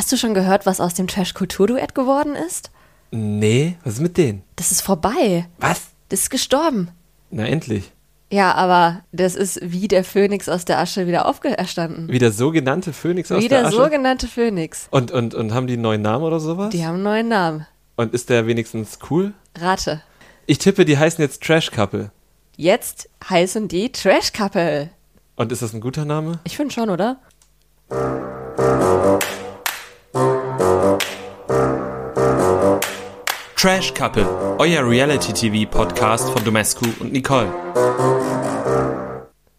Hast du schon gehört, was aus dem Trash-Kultur-Duett geworden ist? Nee, was ist mit denen? Das ist vorbei. Was? Das ist gestorben. Na endlich. Ja, aber das ist wie der Phönix aus der Asche wieder auferstanden. Wie der sogenannte Phönix aus Wie der der Asche. sogenannte Phönix. und, und, und haben die einen neuen Namen oder sowas? Die haben einen neuen Namen. Und ist der wenigstens cool? Rate. Ich tippe, die heißen jetzt Trash Couple. Jetzt heißen die Trash Couple. Und ist das ein guter Name? Ich finde schon, oder? Trash Couple, euer Reality-TV-Podcast von Domescu und Nicole.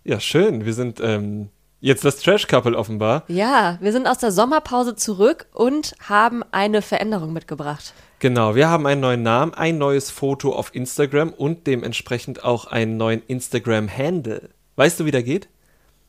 Ja, schön. Wir sind ähm, jetzt das Trash Couple offenbar. Ja, wir sind aus der Sommerpause zurück und haben eine Veränderung mitgebracht. Genau, wir haben einen neuen Namen, ein neues Foto auf Instagram und dementsprechend auch einen neuen Instagram-Handle. Weißt du, wie der geht?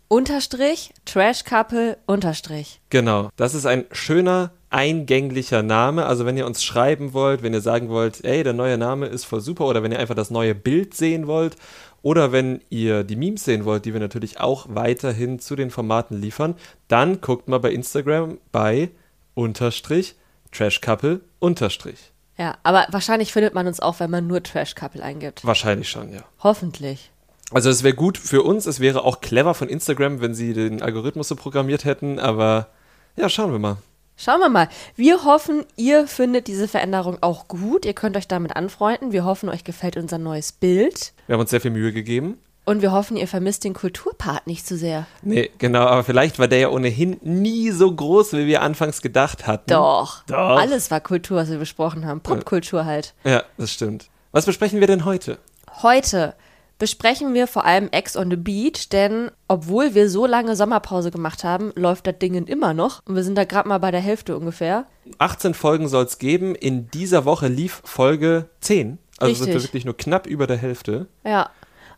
Unterstrich, Trash Couple, Unterstrich. Genau, das ist ein schöner, eingänglicher Name. Also wenn ihr uns schreiben wollt, wenn ihr sagen wollt, ey, der neue Name ist voll super oder wenn ihr einfach das neue Bild sehen wollt oder wenn ihr die Memes sehen wollt, die wir natürlich auch weiterhin zu den Formaten liefern, dann guckt mal bei Instagram bei Unterstrich Trash Couple Unterstrich. Ja, aber wahrscheinlich findet man uns auch, wenn man nur Trash Couple eingibt. Wahrscheinlich schon, ja. Hoffentlich. Also es wäre gut für uns, es wäre auch clever von Instagram, wenn sie den Algorithmus so programmiert hätten, aber ja, schauen wir mal. Schauen wir mal. Wir hoffen, ihr findet diese Veränderung auch gut. Ihr könnt euch damit anfreunden. Wir hoffen, euch gefällt unser neues Bild. Wir haben uns sehr viel Mühe gegeben. Und wir hoffen, ihr vermisst den Kulturpart nicht zu sehr. Nee, genau, aber vielleicht war der ja ohnehin nie so groß, wie wir anfangs gedacht hatten. Doch. Doch. Alles war Kultur, was wir besprochen haben. Popkultur halt. Ja, das stimmt. Was besprechen wir denn heute? Heute besprechen wir vor allem Ex on the Beach, denn obwohl wir so lange Sommerpause gemacht haben, läuft das Ding immer noch. Und wir sind da gerade mal bei der Hälfte ungefähr. 18 Folgen soll es geben. In dieser Woche lief Folge 10. Also sind wir Richtig. wirklich nur knapp über der Hälfte. Ja.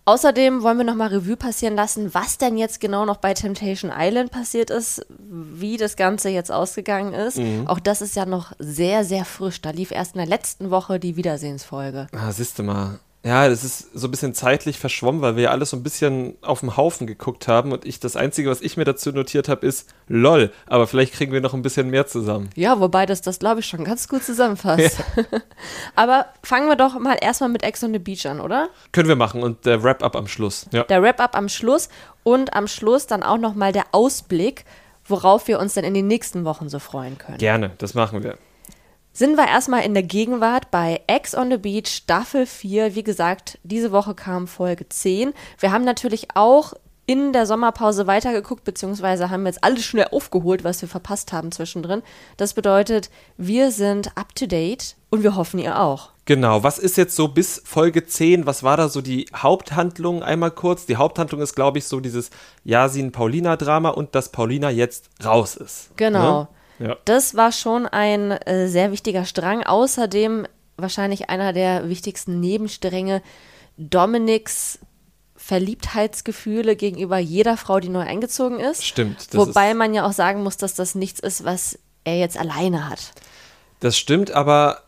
Außerdem wollen wir nochmal Revue passieren lassen, was denn jetzt genau noch bei Temptation Island passiert ist, wie das Ganze jetzt ausgegangen ist. Auch das ist ja noch sehr, sehr frisch. Da lief erst in der letzten Woche die Wiedersehensfolge. Ah, siehst du mal. Ja, das ist so ein bisschen zeitlich verschwommen, weil wir ja alles so ein bisschen auf dem Haufen geguckt haben und ich das Einzige, was ich mir dazu notiert habe, ist LOL. Aber vielleicht kriegen wir noch ein bisschen mehr zusammen. Ja, wobei das, das glaube ich, schon ganz gut zusammenfasst. Aber fangen wir doch mal erstmal mit Ex on the Beach an, oder? Können wir machen und der Wrap-up am Schluss. Ja. Der Wrap-up am Schluss und am Schluss dann auch nochmal der Ausblick, worauf wir uns dann in den nächsten Wochen so freuen können. Gerne, das machen wir. Sind wir erstmal in der Gegenwart bei Ex on the Beach Staffel 4. Wie gesagt, diese Woche kam Folge 10. Wir haben natürlich auch in der Sommerpause weitergeguckt, beziehungsweise haben jetzt alles schnell aufgeholt, was wir verpasst haben zwischendrin. Das bedeutet, wir sind up to date und wir hoffen, ihr auch. Genau, was ist jetzt so bis Folge 10, was war da so die Haupthandlung einmal kurz? Die Haupthandlung ist, glaube ich, so dieses Yasin-Paulina-Drama und dass Paulina jetzt raus ist. Genau. Ne? Ja. Das war schon ein äh, sehr wichtiger Strang. Außerdem wahrscheinlich einer der wichtigsten Nebenstränge Dominiks Verliebtheitsgefühle gegenüber jeder Frau, die neu eingezogen ist. Stimmt. Das Wobei man ja auch sagen muss, dass das nichts ist, was er jetzt alleine hat. das stimmt, aber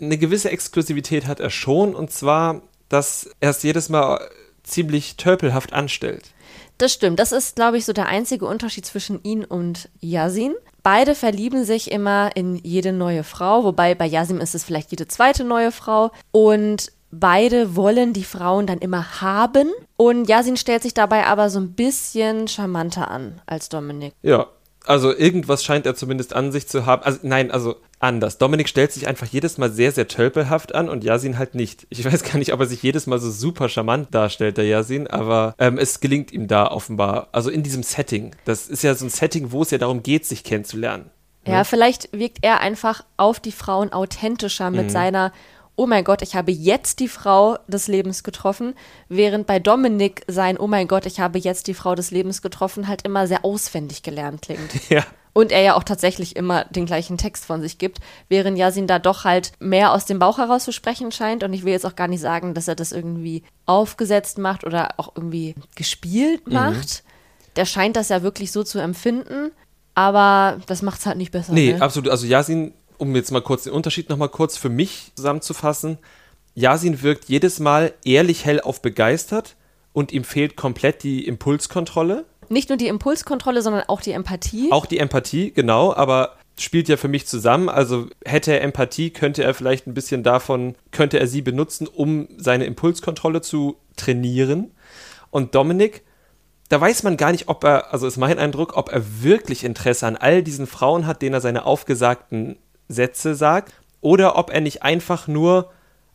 eine gewisse Exklusivität hat er schon und zwar, dass er es jedes Mal ziemlich törpelhaft anstellt. Das stimmt. Das ist, glaube ich, so der einzige Unterschied zwischen ihn und Yasin. Beide verlieben sich immer in jede neue Frau, wobei bei Yasin ist es vielleicht jede zweite neue Frau. Und beide wollen die Frauen dann immer haben. Und Yasin stellt sich dabei aber so ein bisschen charmanter an als Dominik. Ja, also irgendwas scheint er zumindest an sich zu haben. Also nein, also anders. Dominik stellt sich einfach jedes Mal sehr, sehr tölpelhaft an und Yasin halt nicht. Ich weiß gar nicht, ob er sich jedes Mal so super charmant darstellt, der Yasin, aber ähm, es gelingt ihm da offenbar. Also in diesem Setting. Das ist ja so ein Setting, wo es ja darum geht, sich kennenzulernen. Ja, vielleicht wirkt er einfach auf die Frauen authentischer mit seiner Oh mein Gott, ich habe jetzt die Frau des Lebens getroffen, während bei Dominik sein Oh mein Gott, ich habe jetzt die Frau des Lebens getroffen halt immer sehr auswendig gelernt klingt. Ja. Und er ja auch tatsächlich immer den gleichen Text von sich gibt, während Yasin da doch halt mehr aus dem Bauch heraus zu sprechen scheint. Und ich will jetzt auch gar nicht sagen, dass er das irgendwie aufgesetzt macht oder auch irgendwie gespielt macht. Der scheint das ja wirklich so zu empfinden, aber das macht es halt nicht besser. Nee, ne? absolut. Also Yasin, um jetzt mal kurz den Unterschied nochmal kurz für mich zusammenzufassen. Yasin wirkt jedes Mal ehrlich hellauf begeistert und ihm fehlt komplett die Impulskontrolle. Nicht nur die Impulskontrolle, sondern auch die Empathie. Auch die Empathie, genau, aber spielt ja für mich zusammen. Also hätte er Empathie, könnte er vielleicht ein bisschen davon, könnte er sie benutzen, um seine Impulskontrolle zu trainieren. Und Dominik, da weiß man gar nicht, ob er, also ist mein Eindruck, ob er wirklich Interesse an all diesen Frauen hat, denen er seine aufgesagten Sätze sagt, oder ob er nicht einfach nur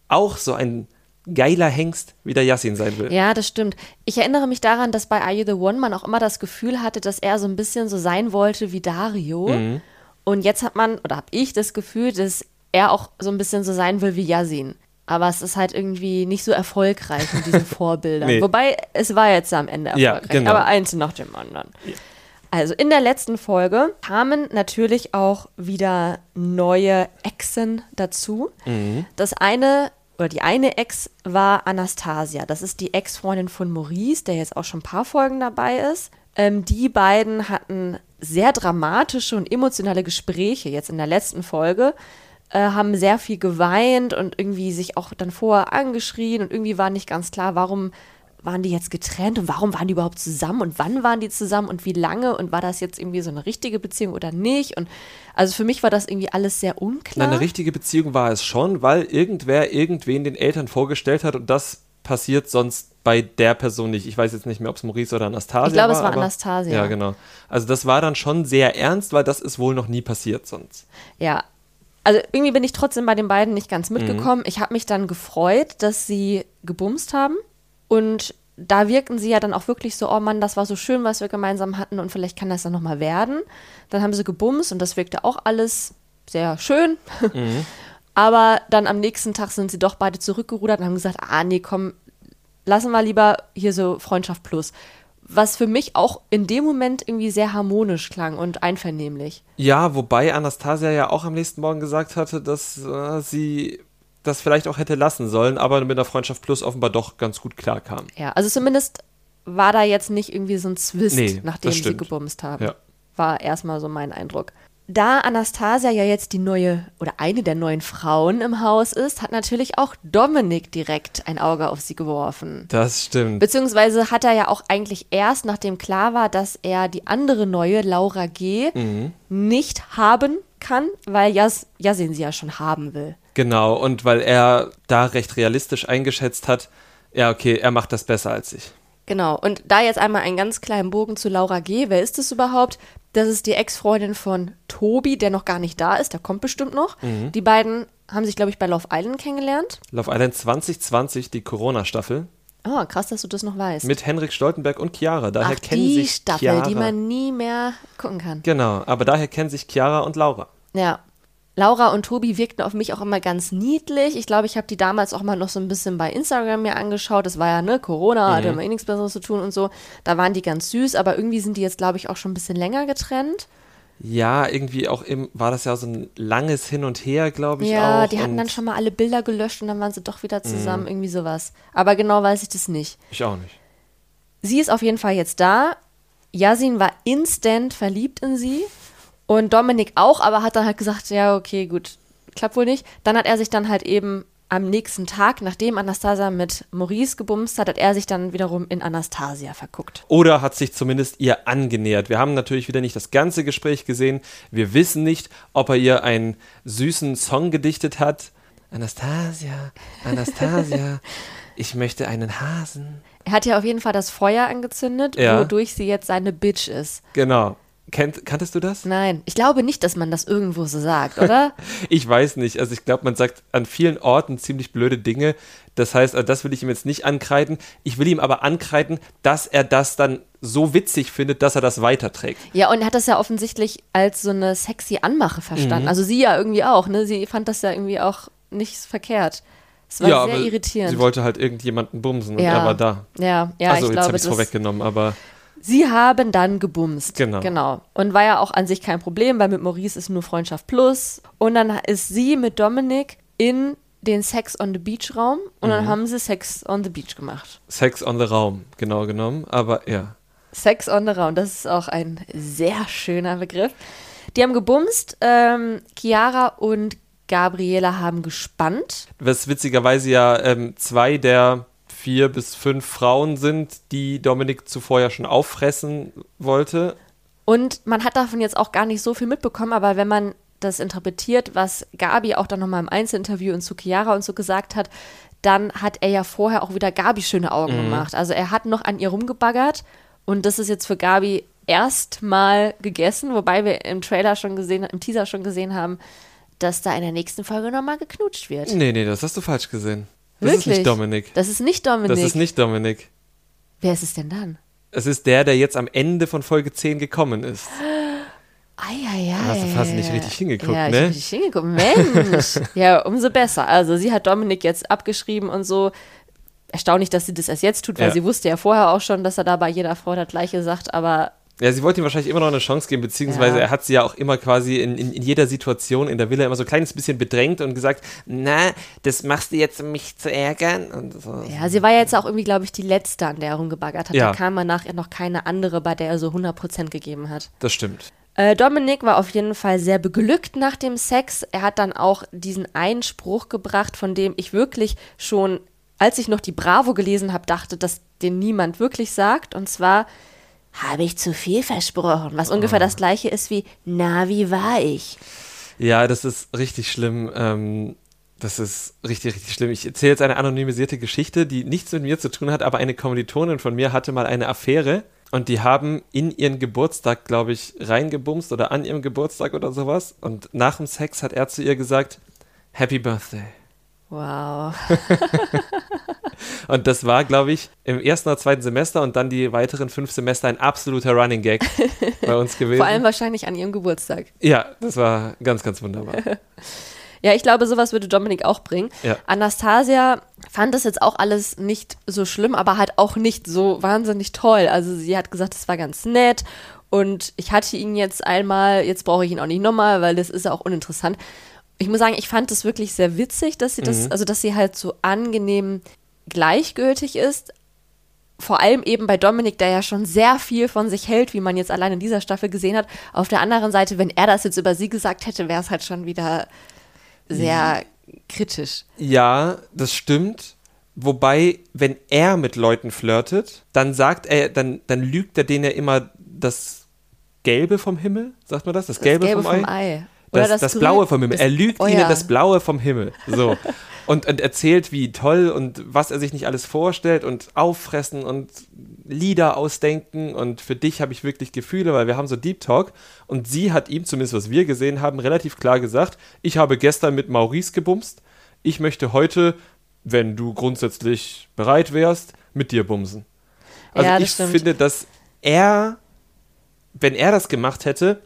auch so ein geiler Hengst wie der Yassin sein will. Ja, das stimmt. Ich erinnere mich daran, dass bei Are You the One man auch immer das Gefühl hatte, dass er so ein bisschen so sein wollte wie Dario. Mhm. Und jetzt hat man, oder habe ich das Gefühl, dass er auch so ein bisschen so sein will wie Yasin. Aber es ist halt irgendwie nicht so erfolgreich mit diesen Vorbildern. Nee. Wobei, es war jetzt am Ende Ja, erfolgreich. genau. Aber eins nach dem anderen. Also in der letzten Folge kamen natürlich auch wieder neue Exen dazu. Das eine oder die eine Ex war Anastasia. Das ist die Ex-Freundin von Maurice, der jetzt auch schon ein paar Folgen dabei ist. Ähm, die beiden hatten sehr dramatische und emotionale Gespräche jetzt in der letzten Folge, äh, haben sehr viel geweint und irgendwie sich auch dann vorher angeschrien und irgendwie war nicht ganz klar, warum waren die jetzt getrennt und warum waren die überhaupt zusammen und wann waren die zusammen und wie lange und war das jetzt irgendwie so eine richtige Beziehung oder nicht? Und also für mich war das irgendwie alles sehr Na, unklar. eine richtige Beziehung war es schon, weil irgendwer irgendwen den Eltern vorgestellt hat und das passiert sonst bei der Person nicht. Ich weiß jetzt nicht mehr, ob es Maurice oder Anastasia war. Ich glaube, es war aber- Anastasia. Ja, genau. Also das war dann schon sehr ernst, weil das ist wohl noch nie passiert sonst. Ja. Also irgendwie bin ich trotzdem bei den beiden nicht ganz mitgekommen. Ich habe mich dann gefreut, dass sie gebumst haben. Und da wirkten sie ja dann auch wirklich so, oh Mann, das war so schön, was wir gemeinsam hatten und vielleicht kann das dann nochmal werden. Dann haben sie gebumst und das wirkte auch alles sehr schön. Aber dann am nächsten Tag sind sie doch beide zurückgerudert und haben gesagt, ah nee, komm, lassen wir lieber hier so Freundschaft plus. Was für mich auch in dem Moment irgendwie sehr harmonisch klang und einvernehmlich. Ja, wobei Anastasia ja auch am nächsten Morgen gesagt hatte, dass äh, sie das vielleicht auch hätte lassen sollen, aber mit der Freundschaft Plus offenbar doch ganz gut klarkam. Ja, also zumindest war da jetzt nicht irgendwie so ein Zwist, Nee, nachdem sie gebumst haben. Ja. War erstmal so mein Eindruck. Da Anastasia ja jetzt die neue oder eine der neuen Frauen im Haus ist, hat natürlich auch Dominik direkt ein Auge auf sie geworfen. Das stimmt. Beziehungsweise hat er ja auch eigentlich erst, nachdem klar war, dass er die andere neue, Laura G., Mhm. nicht haben kann, weil Jas Yasin sie ja schon haben will. Genau, und weil er da recht realistisch eingeschätzt hat, ja, okay, er macht das besser als ich. Genau. Und da jetzt einmal einen ganz kleinen Bogen zu Laura G. Wer ist das überhaupt? Das ist die Ex-Freundin von Tobi, der noch gar nicht da ist. Der kommt bestimmt noch. Mhm. Die beiden haben sich, glaube ich, bei Love Island kennengelernt. Love Island 2020, die Corona-Staffel, Oh, krass, dass du das noch weißt. mit Henrik Stoltenberg und Chiara. Daher Ach, kennen die sich Staffel, Chiara. die man nie mehr gucken kann. Genau, aber daher kennen sich Chiara und Laura. Ja. Laura und Tobi wirkten auf mich auch immer ganz niedlich. Ich glaube, ich habe die damals auch mal noch so ein bisschen bei Instagram mir angeschaut. Das war ja, ne, Corona, hatte immer eh nichts Besseres zu tun und so. Da waren die ganz süß, aber irgendwie sind die jetzt, glaube ich, auch schon ein bisschen länger getrennt. Ja, irgendwie auch im, war das ja so ein langes Hin und Her, glaube ich Ja, auch. die hatten und dann schon mal alle Bilder gelöscht und dann waren sie doch wieder zusammen, irgendwie sowas. Aber genau weiß ich das nicht. Ich auch nicht. Sie ist auf jeden Fall jetzt da. Yasin war instant verliebt in sie und Dominik auch, aber hat dann halt gesagt, ja, okay, gut, klappt wohl nicht. Dann hat er sich dann halt eben am nächsten Tag, nachdem Anastasia mit Maurice gebumst hat, hat er sich dann wiederum in Anastasia verguckt. Oder hat sich zumindest ihr angenähert. Wir haben natürlich wieder nicht das ganze Gespräch gesehen. Wir wissen nicht, ob er ihr einen süßen Song gedichtet hat. Anastasia, Anastasia, ich möchte einen Hasen. Er hat ja auf jeden Fall das Feuer angezündet, Ja. wodurch sie jetzt seine Bitch ist. Genau. Kennt, kanntest du das? Nein, ich glaube nicht, dass man das irgendwo so sagt, oder? Ich weiß nicht. Also ich glaube, man sagt an vielen Orten ziemlich blöde Dinge. Das heißt, äh, das will ich ihm jetzt nicht ankreiden. Ich will ihm aber ankreiden, dass er das dann so witzig findet, dass er das weiterträgt. Ja, und er hat das ja offensichtlich als so eine sexy Anmache verstanden. Mhm. Also sie ja irgendwie auch, ne? Sie fand das ja irgendwie auch nicht verkehrt. Es war sehr irritierend. sie wollte halt irgendjemanden bumsen und Ja. er war da. ja, ja, also ich jetzt glaube, habe ich es vorweggenommen, aber sie haben dann gebumst. Genau. Genau. Und war ja auch an sich kein Problem, weil mit Maurice ist nur Freundschaft plus. Und dann ist sie mit Dominik in den Sex on the Beach Raum und Mhm. dann haben sie Sex on the Beach gemacht. Sex on the Raum, genau genommen. Aber ja. Sex on the Raum, das ist auch ein sehr schöner Begriff. Die haben gebumst, ähm, Chiara und Gabriela haben gespannt. Was witzigerweise ja ähm, zwei der vier bis fünf Frauen sind, die Dominik zuvor ja schon auffressen wollte. Und man hat davon jetzt auch gar nicht so viel mitbekommen, aber wenn man das interpretiert, was Gabi auch dann nochmal im Einzelinterview in Sukiara und so gesagt hat, dann hat er ja vorher auch wieder Gabi schöne Augen mhm. gemacht. Also er hat noch an ihr rumgebaggert und das ist jetzt für Gabi erstmal gegessen, wobei wir im Trailer schon gesehen, im Teaser schon gesehen haben, dass da in der nächsten Folge nochmal geknutscht wird. Nee, nee, das hast du falsch gesehen. Das Wirklich? ist nicht Dominik. Das ist nicht Dominik. Das ist nicht Dominik. Wer ist es denn dann? Es ist der, der jetzt am Ende von Folge 10 gekommen ist. Eieiei. Hast du fast nicht richtig hingeguckt, ja, ne? richtig hingeguckt. Mensch. ja, umso besser. Also sie hat Dominik jetzt abgeschrieben und so. Erstaunlich, dass sie das erst jetzt tut, weil ja. sie wusste ja vorher auch schon, dass er da bei jeder Frau das Gleiche sagt, aber ja, sie wollte ihm wahrscheinlich immer noch eine Chance geben, beziehungsweise ja. er hat sie ja auch immer quasi in, in, in, jeder Situation in der Villa immer so ein kleines bisschen bedrängt und gesagt, na, das machst du jetzt, um mich zu ärgern. So. Ja, sie war ja jetzt auch irgendwie, glaube ich, die Letzte, an der er rumgebaggert hat. Ja. Da kam man nachher noch keine andere, bei der er so 100% gegeben hat. Das stimmt. Äh, Dominik war auf jeden Fall sehr beglückt nach dem Sex. Er hat dann auch diesen Einspruch gebracht, von dem ich wirklich schon, als ich noch die Bravo gelesen habe, dachte, dass den niemand wirklich sagt. Und zwar habe ich zu viel versprochen, was ungefähr das gleiche ist wie, na, wie war ich? Ja, das ist richtig schlimm. Ähm, das ist richtig, richtig schlimm. Ich erzähle jetzt eine anonymisierte Geschichte, die nichts mit mir zu tun hat, aber eine Kommilitonin von mir hatte mal eine Affäre und die haben in ihren Geburtstag, glaube ich, reingebumst oder an ihrem Geburtstag oder sowas. Und nach dem Sex hat er zu ihr gesagt, Happy Birthday. Wow. und das war, glaube ich, im ersten oder zweiten Semester und dann die weiteren fünf Semester ein absoluter Running Gag bei uns gewesen. Vor allem wahrscheinlich an ihrem Geburtstag. Ja, das war ganz, ganz wunderbar. Ja, ich glaube, sowas würde Dominik auch bringen. Ja. Anastasia fand das jetzt auch alles nicht so schlimm, aber halt auch nicht so wahnsinnig toll. Also sie hat gesagt, es war ganz nett und ich hatte ihn jetzt einmal, jetzt brauche ich ihn auch nicht nochmal, weil das ist ja auch uninteressant. Ich muss sagen, ich fand es wirklich sehr witzig, dass sie das, mhm. also dass sie halt so angenehm gleichgültig ist. Vor allem eben bei Dominik, der ja schon sehr viel von sich hält, wie man jetzt allein in dieser Staffel gesehen hat. Auf der anderen Seite, wenn er das jetzt über sie gesagt hätte, wäre es halt schon wieder sehr kritisch. Ja, das stimmt. Wobei, wenn er mit Leuten flirtet, dann sagt er, dann, dann lügt er denen ja immer das Gelbe vom Himmel, sagt man das? Das, das Gelbe, Gelbe, vom, vom Ei. Ei. Das, das, das Blaue vom Himmel. Er lügt oh, ihnen ja. das Blaue vom Himmel. So. und, und erzählt, wie toll und was er sich nicht alles vorstellt und auffressen und Lieder ausdenken und für dich habe ich wirklich Gefühle, weil wir haben so Deep Talk und sie hat ihm, zumindest was wir gesehen haben, relativ klar gesagt, ich habe gestern mit Maurice gebumst, ich möchte heute, wenn du grundsätzlich bereit wärst, mit dir bumsen. Also ja, ich stimmt. finde, dass er, wenn er das gemacht hätte,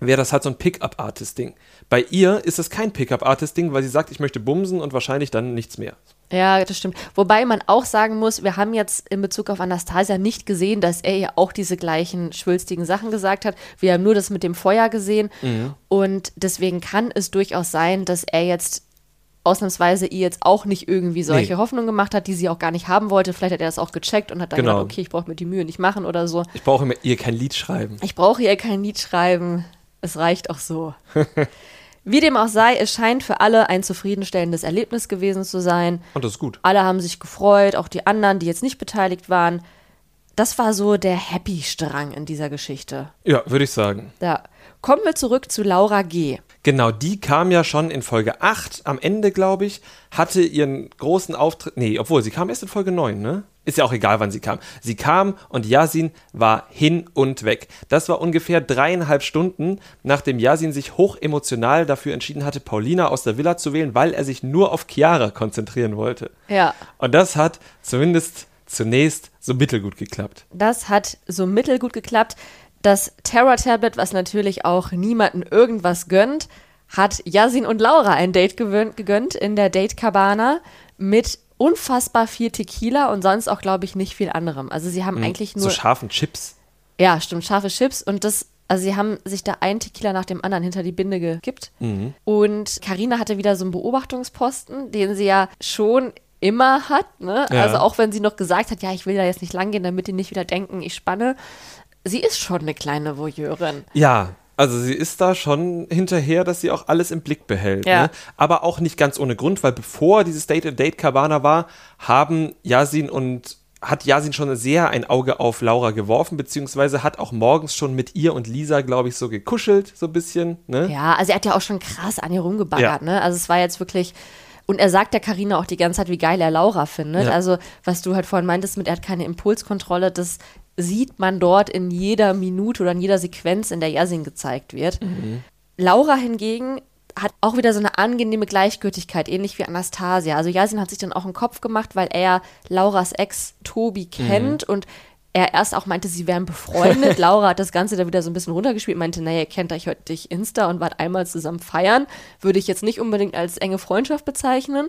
wäre das halt so ein Pickup-Artist-Ding. Bei ihr ist es kein Pickup-Artist-Ding, weil sie sagt, ich möchte bumsen und wahrscheinlich dann nichts mehr. Ja, das stimmt. Wobei man auch sagen muss, wir haben jetzt in Bezug auf Anastasia nicht gesehen, dass er ja auch diese gleichen schwülstigen Sachen gesagt hat. Wir haben nur das mit dem Feuer gesehen. Mhm. Und deswegen kann es durchaus sein, dass er jetzt ausnahmsweise ihr jetzt auch nicht irgendwie solche nee. Hoffnungen gemacht hat, die sie auch gar nicht haben wollte. Vielleicht hat er das auch gecheckt und hat dann genau. gesagt, okay, ich brauche mir die Mühe nicht machen oder so. Ich brauche ihr kein Lied schreiben. Ich brauche ihr kein Lied schreiben. Es reicht auch so. Wie dem auch sei, es scheint für alle ein zufriedenstellendes Erlebnis gewesen zu sein. Und das ist gut. Alle haben sich gefreut, auch die anderen, die jetzt nicht beteiligt waren. Das war so der Happy-Strang in dieser Geschichte. Ja, würde ich sagen. Ja. Kommen wir zurück zu Laura G. Genau, die kam ja schon in Folge 8 am Ende, glaube ich, hatte ihren großen Auftritt. Nee, obwohl, sie kam erst in Folge 9, ne? Ist ja auch egal, wann sie kam. Sie kam und Yasin war hin und weg. Das war ungefähr dreieinhalb Stunden, nachdem Yasin sich hochemotional dafür entschieden hatte, Paulina aus der Villa zu wählen, weil er sich nur auf Chiara konzentrieren wollte. Ja. Und das hat zumindest zunächst so mittelgut geklappt. Das hat so mittelgut geklappt. Das Terror-Tablet, was natürlich auch niemanden irgendwas gönnt, hat Yasin und Laura ein Date gegönnt in der Date Cabana mit unfassbar viel Tequila und sonst auch, glaube ich, nicht viel anderem. Also sie haben mhm, eigentlich nur. So scharfen Chips. Ja, stimmt, scharfe Chips und das. Also sie haben sich da ein Tequila nach dem anderen hinter die Binde gekippt. Mhm. Und Karina hatte wieder so einen Beobachtungsposten, den sie ja schon immer hat. Ne? Ja. Also auch wenn sie noch gesagt hat, ja, ich will da jetzt nicht lang gehen, damit die nicht wieder denken, ich spanne. Sie ist schon eine kleine Voyeurin. Ja, also sie ist da schon hinterher, dass sie auch alles im Blick behält. Ja. Ne? Aber auch nicht ganz ohne Grund, weil bevor dieses Date in Date Cabana war, haben Yasin und hat Yasin schon sehr ein Auge auf Laura geworfen, beziehungsweise hat auch morgens schon mit ihr und Lisa, glaube ich, so gekuschelt, so ein bisschen. Ne? Ja, also er hat ja auch schon krass an ihr rumgebaggert, ja. ne? Also es war jetzt wirklich. Und er sagt der Karina auch die ganze Zeit, wie geil er Laura findet. Ja. Also, was du halt vorhin meintest mit, er hat keine Impulskontrolle, das sieht man dort in jeder Minute oder in jeder Sequenz, in der Yasin gezeigt wird. Mhm. Laura hingegen hat auch wieder so eine angenehme Gleichgültigkeit, ähnlich wie Anastasia. Also Yasin hat sich dann auch einen Kopf gemacht, weil er Lauras Ex Tobi mhm. kennt mhm. und er erst auch meinte, sie wären befreundet. Laura hat das Ganze da wieder so ein bisschen runtergespielt, meinte, naja, ihr kennt euch heute durch Insta und wart einmal zusammen feiern. Würde ich jetzt nicht unbedingt als enge Freundschaft bezeichnen.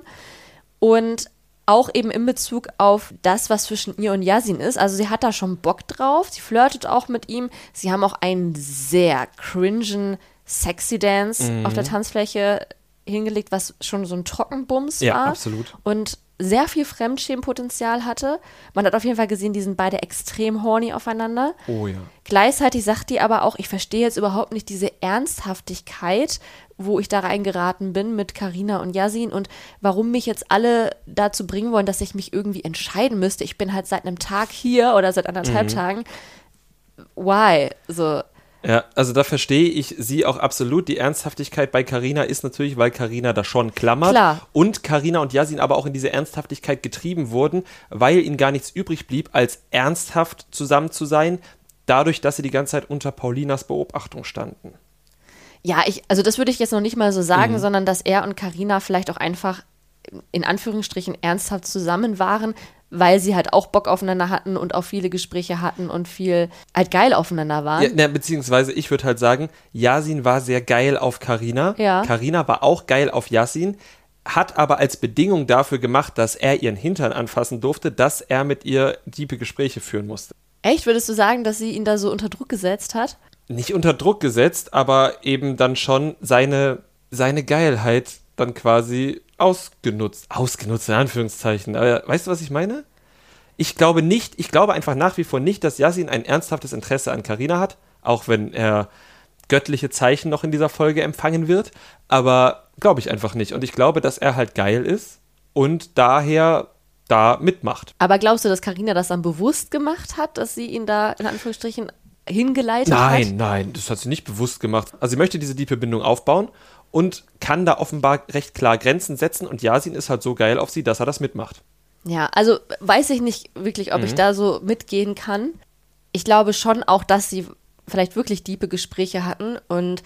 Und auch eben in Bezug auf das, was zwischen ihr und Yasin ist. Also sie hat da schon Bock drauf, sie flirtet auch mit ihm. Sie haben auch einen sehr cringen Sexy Dance mhm. auf der Tanzfläche hingelegt, was schon so ein Trockenbums ja, war. Ja, absolut. Und sehr viel Fremdschämenpotenzial hatte. Man hat auf jeden Fall gesehen, die sind beide extrem horny aufeinander. Oh ja. Gleichzeitig sagt die aber auch, ich verstehe jetzt überhaupt nicht diese Ernsthaftigkeit, wo ich da reingeraten bin mit Karina und Yasin und warum mich jetzt alle dazu bringen wollen, dass ich mich irgendwie entscheiden müsste. Ich bin halt seit einem Tag hier oder seit anderthalb mhm. Tagen. Why? So. Ja, also da verstehe ich sie auch absolut. Die Ernsthaftigkeit bei Carina ist natürlich, weil Carina da schon klammert. Klar. Und Carina und Yasin aber auch in diese Ernsthaftigkeit getrieben wurden, weil ihnen gar nichts übrig blieb, als ernsthaft zusammen zu sein, dadurch, dass sie die ganze Zeit unter Paulinas Beobachtung standen. Ja, ich, also das würde ich jetzt noch nicht mal so sagen, mhm. sondern dass er und Carina vielleicht auch einfach in Anführungsstrichen ernsthaft zusammen waren, weil sie halt auch Bock aufeinander hatten und auch viele Gespräche hatten und viel halt geil aufeinander waren. Ja, na, beziehungsweise ich würde halt sagen, Yasin war sehr geil auf Karina. Ja. Karina war auch geil auf Yasin, hat aber als Bedingung dafür gemacht, dass er ihren Hintern anfassen durfte, dass er mit ihr diebe Gespräche führen musste. Echt? Würdest du sagen, dass sie ihn da so unter Druck gesetzt hat? Nicht unter Druck gesetzt, aber eben dann schon seine, seine Geilheit dann quasi ausgenutzt. Ausgenutzt, in Anführungszeichen. Aber weißt du, was ich meine? Ich glaube nicht, ich glaube einfach nach wie vor nicht, dass Yasin ein ernsthaftes Interesse an Karina hat, auch wenn er göttliche Zeichen noch in dieser Folge empfangen wird. Aber glaube ich einfach nicht. Und ich glaube, dass er halt geil ist und daher da mitmacht. Aber glaubst du, dass Karina das dann bewusst gemacht hat, dass sie ihn da in Anführungsstrichen hingeleitet nein, hat? Nein, nein, das hat sie nicht bewusst gemacht. Also sie möchte diese tiefe Bindung aufbauen und kann da offenbar recht klar Grenzen setzen und Yasin ist halt so geil auf sie, dass er das mitmacht. Ja, also weiß ich nicht wirklich, ob mhm. ich da so mitgehen kann. Ich glaube schon auch, dass sie vielleicht wirklich diepe Gespräche hatten und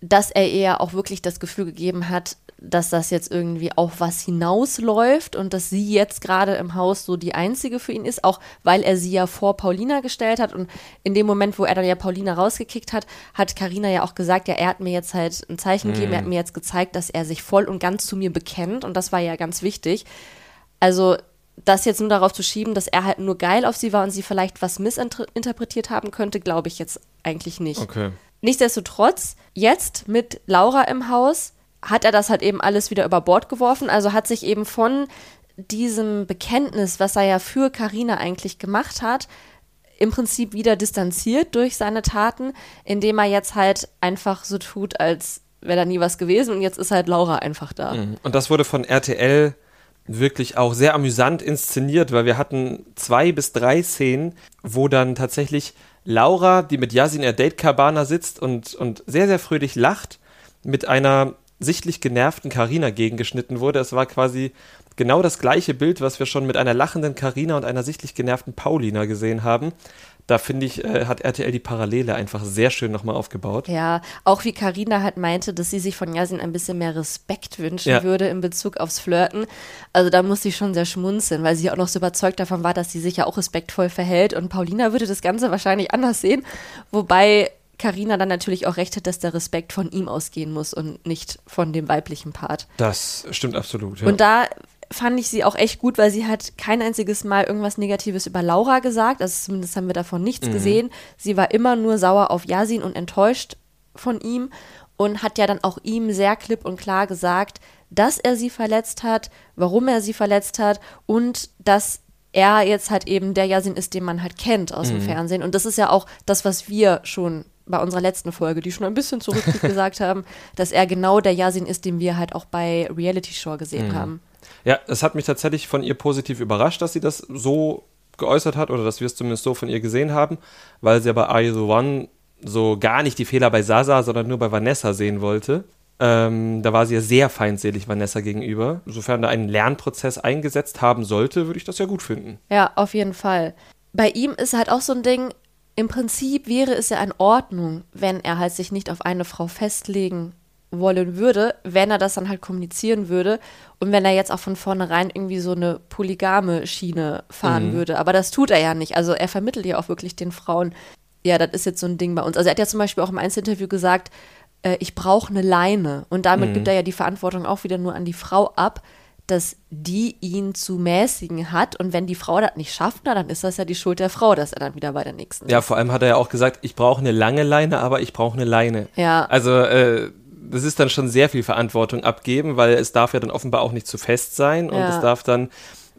dass er ihr auch wirklich das Gefühl gegeben hat, dass das jetzt irgendwie auf was hinausläuft und dass sie jetzt gerade im Haus so die einzige für ihn ist, auch weil er sie ja vor Paulina gestellt hat und in dem Moment, wo er dann ja Paulina rausgekickt hat, hat Karina ja auch gesagt, ja, er hat mir jetzt halt ein Zeichen mhm. gegeben, er hat mir jetzt gezeigt, dass er sich voll und ganz zu mir bekennt und das war ja ganz wichtig. Also das jetzt nur darauf zu schieben, dass er halt nur geil auf sie war und sie vielleicht was missinterpretiert haben könnte, glaube ich jetzt eigentlich nicht. Okay. Nichtsdestotrotz, jetzt mit Laura im Haus, hat er das halt eben alles wieder über Bord geworfen. Also hat sich eben von diesem Bekenntnis, was er ja für Karina eigentlich gemacht hat, im Prinzip wieder distanziert durch seine Taten, indem er jetzt halt einfach so tut, als wäre da nie was gewesen und jetzt ist halt Laura einfach da. Mhm. Und das wurde von RTL wirklich auch sehr amüsant inszeniert, weil wir hatten zwei bis drei Szenen, wo dann tatsächlich Laura, die mit Yasin in der Date Cabana sitzt und, und sehr, sehr fröhlich lacht, mit einer sichtlich genervten Karina gegengeschnitten wurde. Es war quasi genau das gleiche Bild, was wir schon mit einer lachenden Karina und einer sichtlich genervten Paulina gesehen haben. Da finde ich, äh, hat RTL die Parallele einfach sehr schön nochmal aufgebaut. Ja, auch wie Karina halt meinte, dass sie sich von Yasin ein bisschen mehr Respekt wünschen ja. würde in Bezug aufs Flirten. Also da muss sie schon sehr schmunzeln, weil sie auch noch so überzeugt davon war, dass sie sich ja auch respektvoll verhält. Und Paulina würde das Ganze wahrscheinlich anders sehen. Wobei Karina dann natürlich auch recht hat, dass der Respekt von ihm ausgehen muss und nicht von dem weiblichen Part. Das stimmt absolut. Ja. Und da fand ich sie auch echt gut, weil sie hat kein einziges Mal irgendwas Negatives über Laura gesagt. Also zumindest haben wir davon nichts mhm. gesehen. Sie war immer nur sauer auf Yasin und enttäuscht von ihm und hat ja dann auch ihm sehr klipp und klar gesagt, dass er sie verletzt hat, warum er sie verletzt hat und dass er jetzt halt eben der Yasin ist, den man halt kennt aus mhm. dem Fernsehen. Und das ist ja auch das, was wir schon bei unserer letzten Folge, die schon ein bisschen zurückliegt, gesagt haben, dass er genau der Yasin ist, den wir halt auch bei Reality Show gesehen mhm. haben. Ja, es hat mich tatsächlich von ihr positiv überrascht, dass sie das so geäußert hat, oder dass wir es zumindest so von ihr gesehen haben, weil sie aber Are You the One so gar nicht die Fehler bei Sasa, sondern nur bei Vanessa sehen wollte. Ähm, da war sie ja sehr feindselig Vanessa gegenüber. Sofern da einen Lernprozess eingesetzt haben sollte, würde ich das ja gut finden. Ja, auf jeden Fall. Bei ihm ist halt auch so ein Ding, im Prinzip wäre es ja in Ordnung, wenn er halt sich nicht auf eine Frau festlegen wollen würde, wenn er das dann halt kommunizieren würde und wenn er jetzt auch von vornherein irgendwie so eine polygame Schiene fahren mhm. würde. Aber das tut er ja nicht. Also er vermittelt ja auch wirklich den Frauen, ja, das ist jetzt so ein Ding bei uns. Also er hat ja zum Beispiel auch im Einzelinterview gesagt, äh, ich brauche eine Leine. Und damit mhm. gibt er ja die Verantwortung auch wieder nur an die Frau ab, dass die ihn zu mäßigen hat. Und wenn die Frau das nicht schafft, na, dann ist das ja die Schuld der Frau, dass er dann wieder bei der nächsten ist. Ja, vor allem hat er ja auch gesagt, ich brauche eine lange Leine, aber ich brauche eine Leine. Ja. Also, äh, das ist dann schon sehr viel Verantwortung abgeben, weil es darf ja dann offenbar auch nicht zu fest sein und ja. es darf dann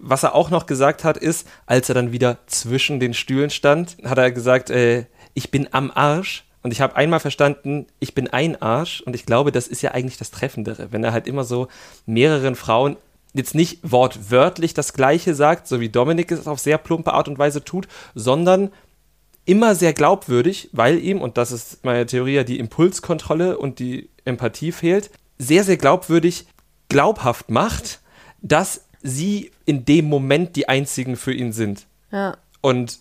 was er auch noch gesagt hat, ist, als er dann wieder zwischen den Stühlen stand, hat er gesagt, äh, ich bin am Arsch. Und ich habe einmal verstanden, ich bin ein Arsch. Und ich glaube, das ist ja eigentlich das Treffendere, wenn er halt immer so mehreren Frauen jetzt nicht wortwörtlich das Gleiche sagt, so wie Dominik es auf sehr plumpe Art und Weise tut, sondern immer sehr glaubwürdig, weil ihm, und das ist meine Theorie, die Impulskontrolle und die Empathie fehlt, sehr, sehr glaubwürdig glaubhaft macht, dass sie in dem Moment die einzigen für ihn sind. Ja. Und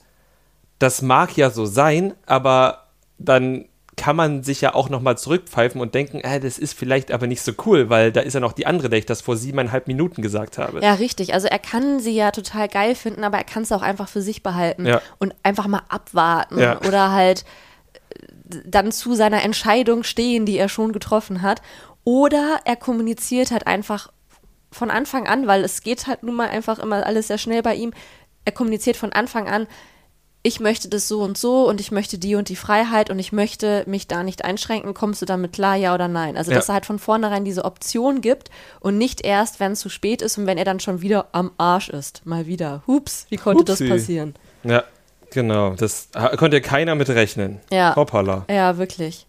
das mag ja so sein, aber dann kann man sich ja auch nochmal zurückpfeifen und denken, äh, das ist vielleicht aber nicht so cool, weil da ist ja noch die andere, der ich das vor siebeneinhalb Minuten gesagt habe. Ja, richtig. Also er kann sie ja total geil finden, aber er kann es auch einfach für sich behalten ja. und einfach mal abwarten ja. oder halt äh, dann zu seiner Entscheidung stehen, die er schon getroffen hat. Oder er kommuniziert halt einfach von Anfang an, weil es geht halt nun mal einfach immer alles sehr schnell bei ihm. Er kommuniziert von Anfang an, ich möchte das so und so und ich möchte die und die Freiheit und ich möchte mich da nicht einschränken, kommst du damit klar, ja oder nein? Also, dass ja. er halt von vornherein diese Option gibt und nicht erst, wenn es zu spät ist und wenn er dann schon wieder am Arsch ist. Mal wieder. Hups, wie konnte Hupsi. das passieren? Ja, genau. Das konnte keiner mit rechnen. Ja. Hoppala. Ja, wirklich.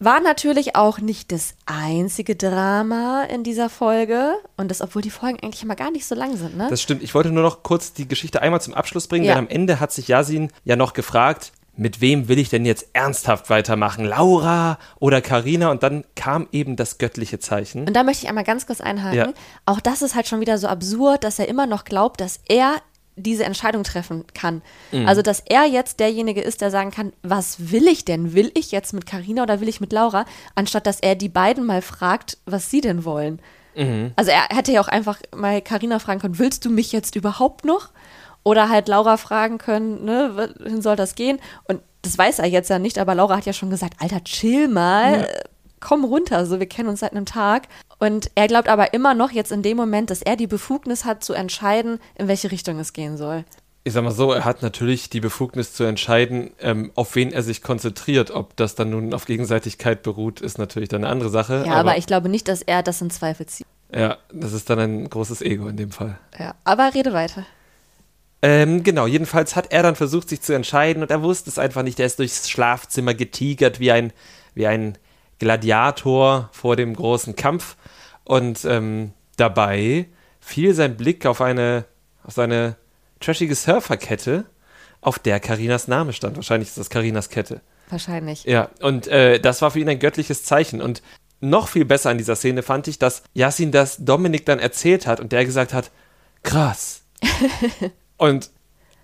War natürlich auch nicht das einzige Drama in dieser Folge. Und das, obwohl die Folgen eigentlich immer gar nicht so lang sind, ne? Das stimmt. Ich wollte nur noch kurz die Geschichte einmal zum Abschluss bringen, ja. denn am Ende hat sich Yasin ja noch gefragt, mit wem will ich denn jetzt ernsthaft weitermachen? Laura oder Karina? Und dann kam eben das göttliche Zeichen. Und da möchte ich einmal ganz kurz einhaken. Ja. Auch das ist halt schon wieder so absurd, dass er immer noch glaubt, dass er diese Entscheidung treffen kann. Mhm. Also, dass er jetzt derjenige ist, der sagen kann, was will ich denn? Will ich jetzt mit Karina oder will ich mit Laura? Anstatt dass er die beiden mal fragt, was sie denn wollen. Mhm. Also, er hätte ja auch einfach mal Karina fragen können, willst du mich jetzt überhaupt noch? Oder halt Laura fragen können, ne, wohin soll das gehen? Und das weiß er jetzt ja nicht, aber Laura hat ja schon gesagt, Alter, chill mal. Ja komm runter, so wir kennen uns seit einem Tag. Und er glaubt aber immer noch jetzt in dem Moment, dass er die Befugnis hat zu entscheiden, in welche Richtung es gehen soll. Ich sag mal so, er hat natürlich die Befugnis zu entscheiden, ähm, auf wen er sich konzentriert. Ob das dann nun auf Gegenseitigkeit beruht, ist natürlich dann eine andere Sache. Ja, aber, aber ich glaube nicht, dass er das in Zweifel zieht. Ja, das ist dann ein großes Ego in dem Fall. Ja, aber rede weiter. Ähm, genau, jedenfalls hat er dann versucht, sich zu entscheiden und er wusste es einfach nicht. Er ist durchs Schlafzimmer getigert wie ein, wie ein Gladiator vor dem großen Kampf. Und ähm, dabei fiel sein Blick auf eine, auf seine trashige Surferkette, auf der Karinas Name stand. Wahrscheinlich ist das Karinas Kette. Wahrscheinlich. Ja, und äh, das war für ihn ein göttliches Zeichen. Und noch viel besser an dieser Szene fand ich, dass Yassin das Dominik dann erzählt hat und der gesagt hat, krass. und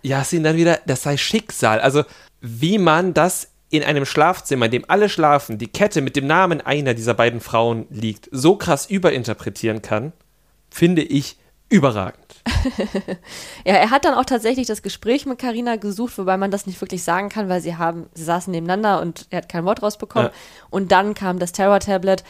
Yassin dann wieder, das sei Schicksal. Also wie man das in einem Schlafzimmer, in dem alle schlafen, die Kette mit dem Namen einer dieser beiden Frauen liegt, so krass überinterpretieren kann, finde ich überragend. ja, er hat dann auch tatsächlich das Gespräch mit Karina gesucht, wobei man das nicht wirklich sagen kann, weil sie haben, sie saßen nebeneinander und er hat kein Wort rausbekommen. Ja. Und dann kam das Terror-Tablet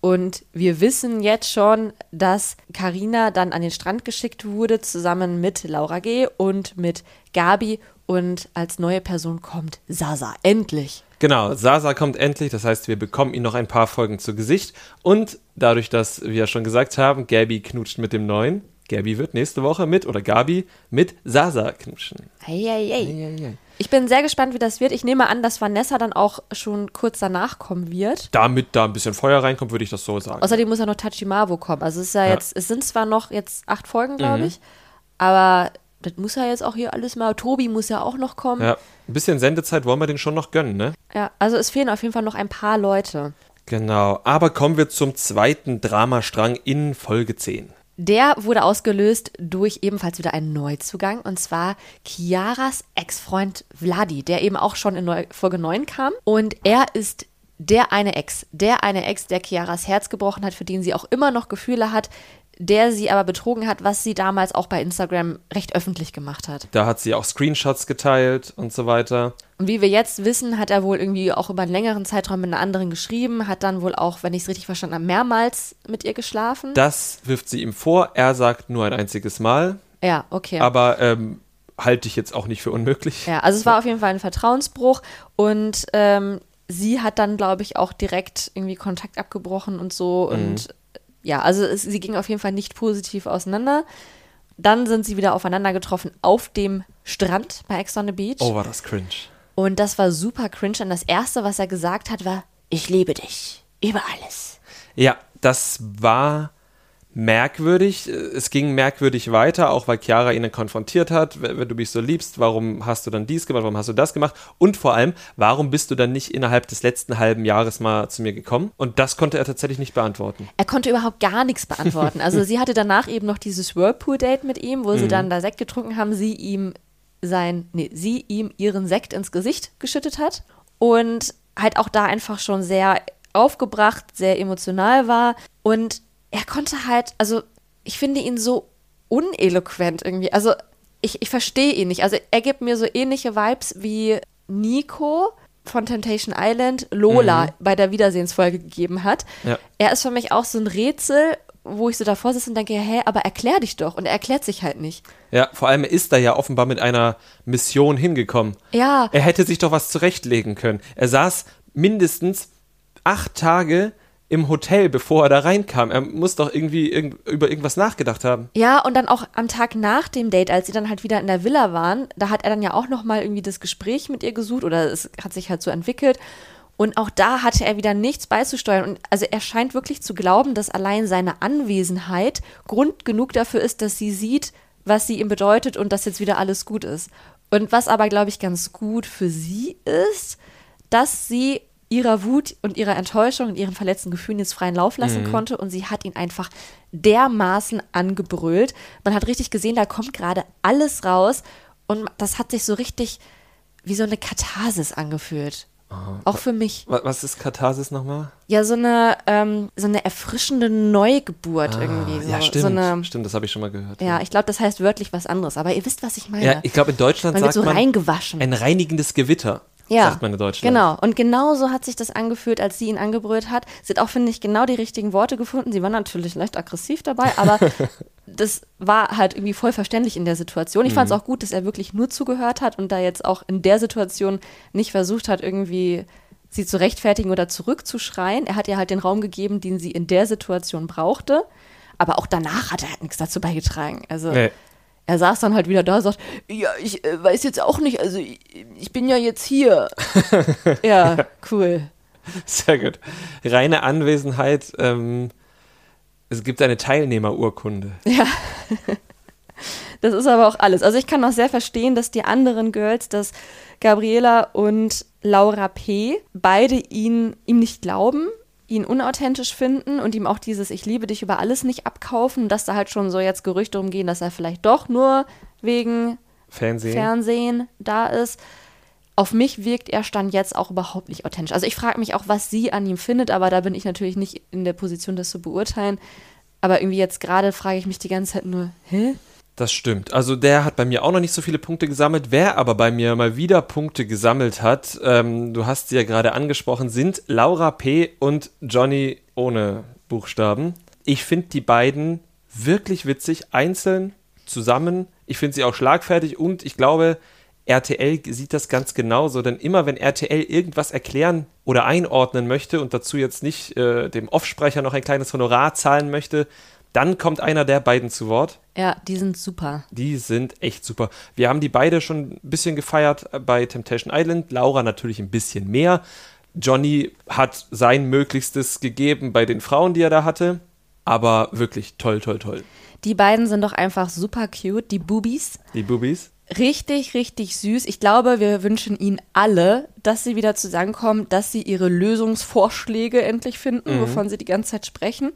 und wir wissen jetzt schon, dass Karina dann an den Strand geschickt wurde, zusammen mit Laura G. und mit Gabi und als neue Person kommt Sasa. Endlich. Genau, Sasa kommt endlich. Das heißt, wir bekommen ihn noch ein paar Folgen zu Gesicht. Und dadurch, dass wir ja schon gesagt haben, Gabi knutscht mit dem Neuen. Gabi wird nächste Woche mit, oder Gabi, mit Sasa knutschen. Ei, Ich bin sehr gespannt, wie das wird. Ich nehme an, dass Vanessa dann auch schon kurz danach kommen wird. Damit da ein bisschen Feuer reinkommt, würde ich das so sagen. Außerdem muss ja noch Tachimavu kommen. Also es ist ja, ja. jetzt, es sind zwar noch jetzt acht Folgen, glaube mhm. ich, aber das muss ja jetzt auch hier alles mal. Tobi muss ja auch noch kommen. Ja, ein bisschen Sendezeit wollen wir den schon noch gönnen, ne? Ja, also es fehlen auf jeden Fall noch ein paar Leute. Genau, aber kommen wir zum zweiten Dramastrang in Folge 10. Der wurde ausgelöst durch ebenfalls wieder einen Neuzugang und zwar Chiaras Ex-Freund Vladi, der eben auch schon in Folge 9 kam. Und er ist der eine Ex, der eine Ex, der Chiaras Herz gebrochen hat, für den sie auch immer noch Gefühle hat, der sie aber betrogen hat, was sie damals auch bei Instagram recht öffentlich gemacht hat. Da hat sie auch Screenshots geteilt und so weiter. Und wie wir jetzt wissen, hat er wohl irgendwie auch über einen längeren Zeitraum mit einer anderen geschrieben, hat dann wohl auch, wenn ich es richtig verstanden habe, mehrmals mit ihr geschlafen. Das wirft sie ihm vor. Er sagt nur ein einziges Mal. Ja, okay. Aber ähm, halte ich jetzt auch nicht für unmöglich. Ja, also es war auf jeden Fall ein Vertrauensbruch und ähm, sie hat dann, glaube ich, auch direkt irgendwie Kontakt abgebrochen und so. Mhm. Und ja, also es, sie ging auf jeden Fall nicht positiv auseinander. Dann sind sie wieder aufeinander getroffen auf dem Strand bei Ex on the Beach. Oh, war das cringe. Und das war super cringe. Und das Erste, was er gesagt hat, war, ich liebe dich. Über alles. Ja, das war merkwürdig. Es ging merkwürdig weiter, auch weil Chiara ihn dann konfrontiert hat. Wenn du mich so liebst, warum hast du dann dies gemacht, warum hast du das gemacht? Und vor allem, warum bist du dann nicht innerhalb des letzten halben Jahres mal zu mir gekommen? Und das konnte er tatsächlich nicht beantworten. Er konnte überhaupt gar nichts beantworten. Also sie hatte danach eben noch dieses Whirlpool-Date mit ihm, wo sie dann da Sekt getrunken haben, sie ihm sein, nee, sie ihm ihren Sekt ins Gesicht geschüttet hat und halt auch da einfach schon sehr aufgebracht, sehr emotional war und er konnte halt, also ich finde ihn so uneloquent irgendwie. Also ich, ich verstehe ihn nicht. Also er gibt mir so ähnliche Vibes wie Nico von Temptation Island Lola bei der Wiedersehensfolge gegeben hat. Ja. Er ist für mich auch so ein Rätsel, wo ich so davor sitze und denke, hä, aber erklär dich doch. Und er erklärt sich halt nicht. Ja, vor allem ist er ja offenbar mit einer Mission hingekommen. Ja, Er hätte sich doch was zurechtlegen können. Er saß mindestens acht Tage im Hotel, bevor er da reinkam. Er muss doch irgendwie irgend, über irgendwas nachgedacht haben. Ja, und dann auch am Tag nach dem Date, als sie dann halt wieder in der Villa waren, da hat er dann ja auch nochmal irgendwie das Gespräch mit ihr gesucht oder es hat sich halt so entwickelt. Und auch da hatte er wieder nichts beizusteuern. Und also er scheint wirklich zu glauben, dass allein seine Anwesenheit Grund genug dafür ist, dass sie sieht, was sie ihm bedeutet und dass jetzt wieder alles gut ist. Und was aber, glaube ich, ganz gut für sie ist, dass sie ihrer Wut und ihrer Enttäuschung und ihren verletzten Gefühlen jetzt freien Lauf lassen konnte und sie hat ihn einfach dermaßen angebrüllt. Man hat richtig gesehen, da kommt gerade alles raus und das hat sich so richtig wie so eine Katharsis angefühlt. Auch für mich. Wa- Was ist Katharsis nochmal? Ja, so eine, ähm, so eine erfrischende Neugeburt irgendwie. So, Ah, ja, stimmt. So eine, stimmt, das habe ich schon mal gehört. ja, ich glaube, das heißt wörtlich was anderes, aber ihr wisst, was ich meine. Ja, ich glaube, in Deutschland man wird sagt so man reingewaschen. ein reinigendes Gewitter, Ja, sagt man in Deutschland. Genau. Und genauso hat sich das angefühlt, als sie ihn angebrüllt hat. Sie hat auch, finde ich, genau die richtigen Worte gefunden. Sie war natürlich leicht aggressiv dabei, aber das war halt irgendwie voll verständlich in der Situation. Ich Mhm. fand es auch gut, dass er wirklich nur zugehört hat und da jetzt auch in der Situation nicht versucht hat, irgendwie sie zu rechtfertigen oder zurückzuschreien. Er hat ihr halt den Raum gegeben, den sie in der Situation brauchte. Aber auch danach hat er halt nichts dazu beigetragen. Also Nee. Er saß dann halt wieder da und sagt, ja, ich äh, weiß jetzt auch nicht, also ich, ich bin ja jetzt hier. ja, cool. Sehr gut. Reine Anwesenheit. Ähm, es gibt eine Teilnehmerurkunde. Ja. Das ist aber auch alles. Also ich kann auch sehr verstehen, dass die anderen Girls, dass Gabriela und Laura P. beide ihn, ihm nicht glauben, ihn unauthentisch finden und ihm auch dieses Ich liebe dich über alles nicht abkaufen, dass da halt schon so jetzt Gerüchte umgehen, dass er vielleicht doch nur wegen Fernsehen. Fernsehen da ist. Auf mich wirkt er Stand jetzt auch überhaupt nicht authentisch. Also ich frage mich auch, was sie an ihm findet, aber da bin ich natürlich nicht in der Position, das zu beurteilen. Aber irgendwie jetzt gerade frage ich mich die ganze Zeit nur, hä? Das stimmt. Also der hat bei mir auch noch nicht so viele Punkte gesammelt. Wer aber bei mir mal wieder Punkte gesammelt hat, ähm, du hast sie ja gerade angesprochen, sind Laura P. und Johnny ohne Buchstaben. Ich finde die beiden wirklich witzig, einzeln, zusammen. Ich finde sie auch schlagfertig und ich glaube, RTL sieht das ganz genauso, denn immer wenn RTL irgendwas erklären oder einordnen möchte und dazu jetzt nicht äh, dem Offsprecher noch ein kleines Honorar zahlen möchte, dann kommt einer der beiden zu Wort. Ja, die sind super. Die sind echt super. Wir haben die beide schon ein bisschen gefeiert bei Temptation Island. Laura natürlich ein bisschen mehr. Johnny hat sein Möglichstes gegeben bei den Frauen, die er da hatte. Aber wirklich toll, toll, toll. Die beiden sind doch einfach super cute, die Boobies. Die Boobies. Richtig, richtig süß. Ich glaube, wir wünschen ihnen alle, dass sie wieder zusammenkommen, dass sie ihre Lösungsvorschläge endlich finden, Mhm. wovon sie die ganze Zeit sprechen.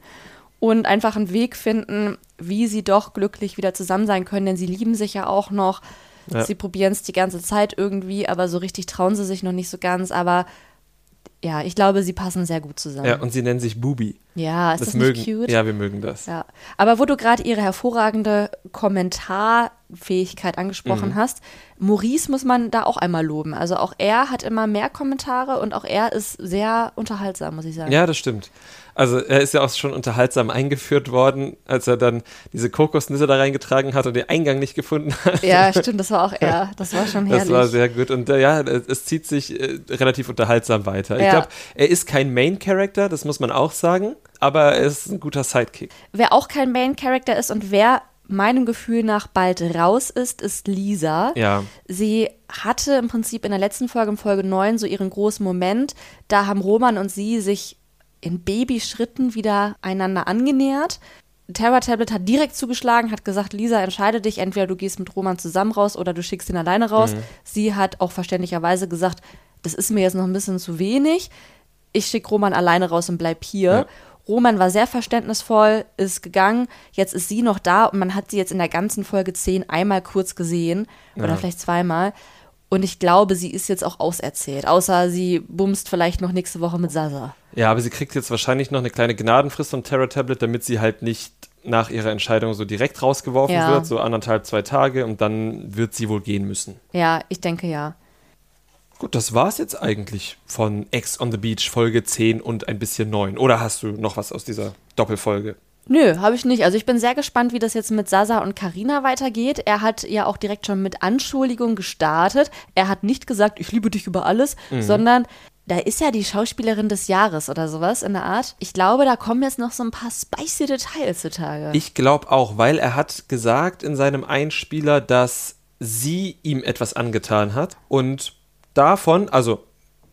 Und einfach einen Weg finden, wie sie doch glücklich wieder zusammen sein können, denn sie lieben sich ja auch noch. Ja. Sie probieren es die ganze Zeit irgendwie, aber so richtig trauen sie sich noch nicht so ganz. Aber ja, ich glaube, sie passen sehr gut zusammen. Ja, und sie nennen sich Bubi. Ja, ist das, Das nicht mögen. cute? Ja, wir mögen das. Ja, aber wo du gerade ihre hervorragende Kommentarfähigkeit angesprochen Mhm. hast, Maurice muss man da auch einmal loben. Also auch er hat immer mehr Kommentare und auch er ist sehr unterhaltsam, muss ich sagen. Ja, das stimmt. Also er ist ja auch schon unterhaltsam eingeführt worden, als er dann diese Kokosnüsse da reingetragen hat und den Eingang nicht gefunden hat. Ja, stimmt, das war auch er. Das war schon herrlich. Das war sehr gut und äh, ja, es, zieht sich äh, relativ unterhaltsam weiter. Ich Ja. glaube, er ist kein Main Character, das muss man auch sagen, aber er ist ein guter Sidekick. Wer auch kein Main Character ist und wer meinem Gefühl nach bald raus ist, ist Lisa. Ja. Sie hatte im Prinzip in der letzten Folge, in Folge 9, so ihren großen Moment. Da haben Roman und sie sich in Babyschritten wieder einander angenähert. Terra Tablet hat direkt zugeschlagen, hat gesagt, Lisa, entscheide dich, entweder du gehst mit Roman zusammen raus oder du schickst ihn alleine raus. Sie hat auch verständlicherweise gesagt, das ist mir jetzt noch ein bisschen zu wenig. Ich schicke Roman alleine raus und bleib hier. Ja. Roman war sehr verständnisvoll, ist gegangen. Jetzt ist sie noch da und man hat sie jetzt in der ganzen Folge 10 einmal kurz gesehen oder Ja. vielleicht zweimal. Und ich glaube, sie ist jetzt auch auserzählt. Außer sie bumst vielleicht noch nächste Woche mit Sasa. Ja, aber sie kriegt jetzt wahrscheinlich noch eine kleine Gnadenfrist vom Terra Tablet, damit sie halt nicht nach ihrer Entscheidung so direkt rausgeworfen Ja. wird, so anderthalb, zwei Tage und dann wird sie wohl gehen müssen. Ja, ich denke ja. Gut, das war's jetzt eigentlich von Ex on the Beach Folge 10 und ein bisschen 9. Oder hast du noch was aus dieser Doppelfolge? Nö, habe ich nicht. Also ich bin sehr gespannt, wie das jetzt mit Sasa und Karina weitergeht. Er hat ja auch direkt schon mit Anschuldigungen gestartet. Er hat nicht gesagt, ich liebe dich über alles, sondern da ist ja die Schauspielerin des Jahres oder sowas in der Art. Ich glaube, da kommen jetzt noch so ein paar spicy Details zutage. Ich glaube auch, weil er hat gesagt in seinem Einspieler, dass sie ihm etwas angetan hat und davon, also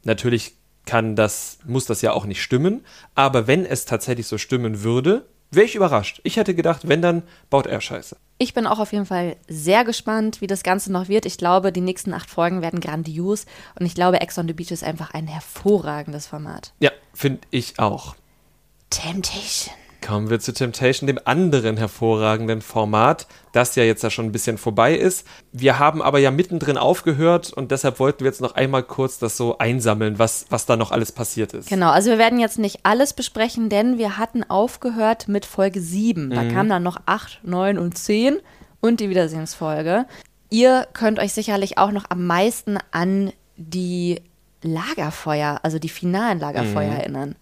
natürlich kann das, muss das ja auch nicht stimmen, aber wenn es tatsächlich so stimmen würde, wäre ich überrascht. Ich hätte gedacht, wenn dann baut er Scheiße. Ich bin auch auf jeden Fall sehr gespannt, wie das Ganze noch wird. Ich glaube, die nächsten acht Folgen werden grandios und ich glaube, Ex on the Beach ist einfach ein hervorragendes Format. Ja, finde ich auch. Temptation. Kommen wir zu Temptation, dem anderen hervorragenden Format, das ja jetzt ja schon ein bisschen vorbei ist. Wir haben aber ja mittendrin aufgehört und deshalb wollten wir jetzt noch einmal kurz das so einsammeln, was, was da noch alles passiert ist. Genau, also wir werden jetzt nicht alles besprechen, denn wir hatten aufgehört mit Folge 7. Da kamen dann noch 8, 9 und 10 und die Wiedersehensfolge. Ihr könnt euch sicherlich auch noch am meisten an die Lagerfeuer, also die finalen Lagerfeuer erinnern.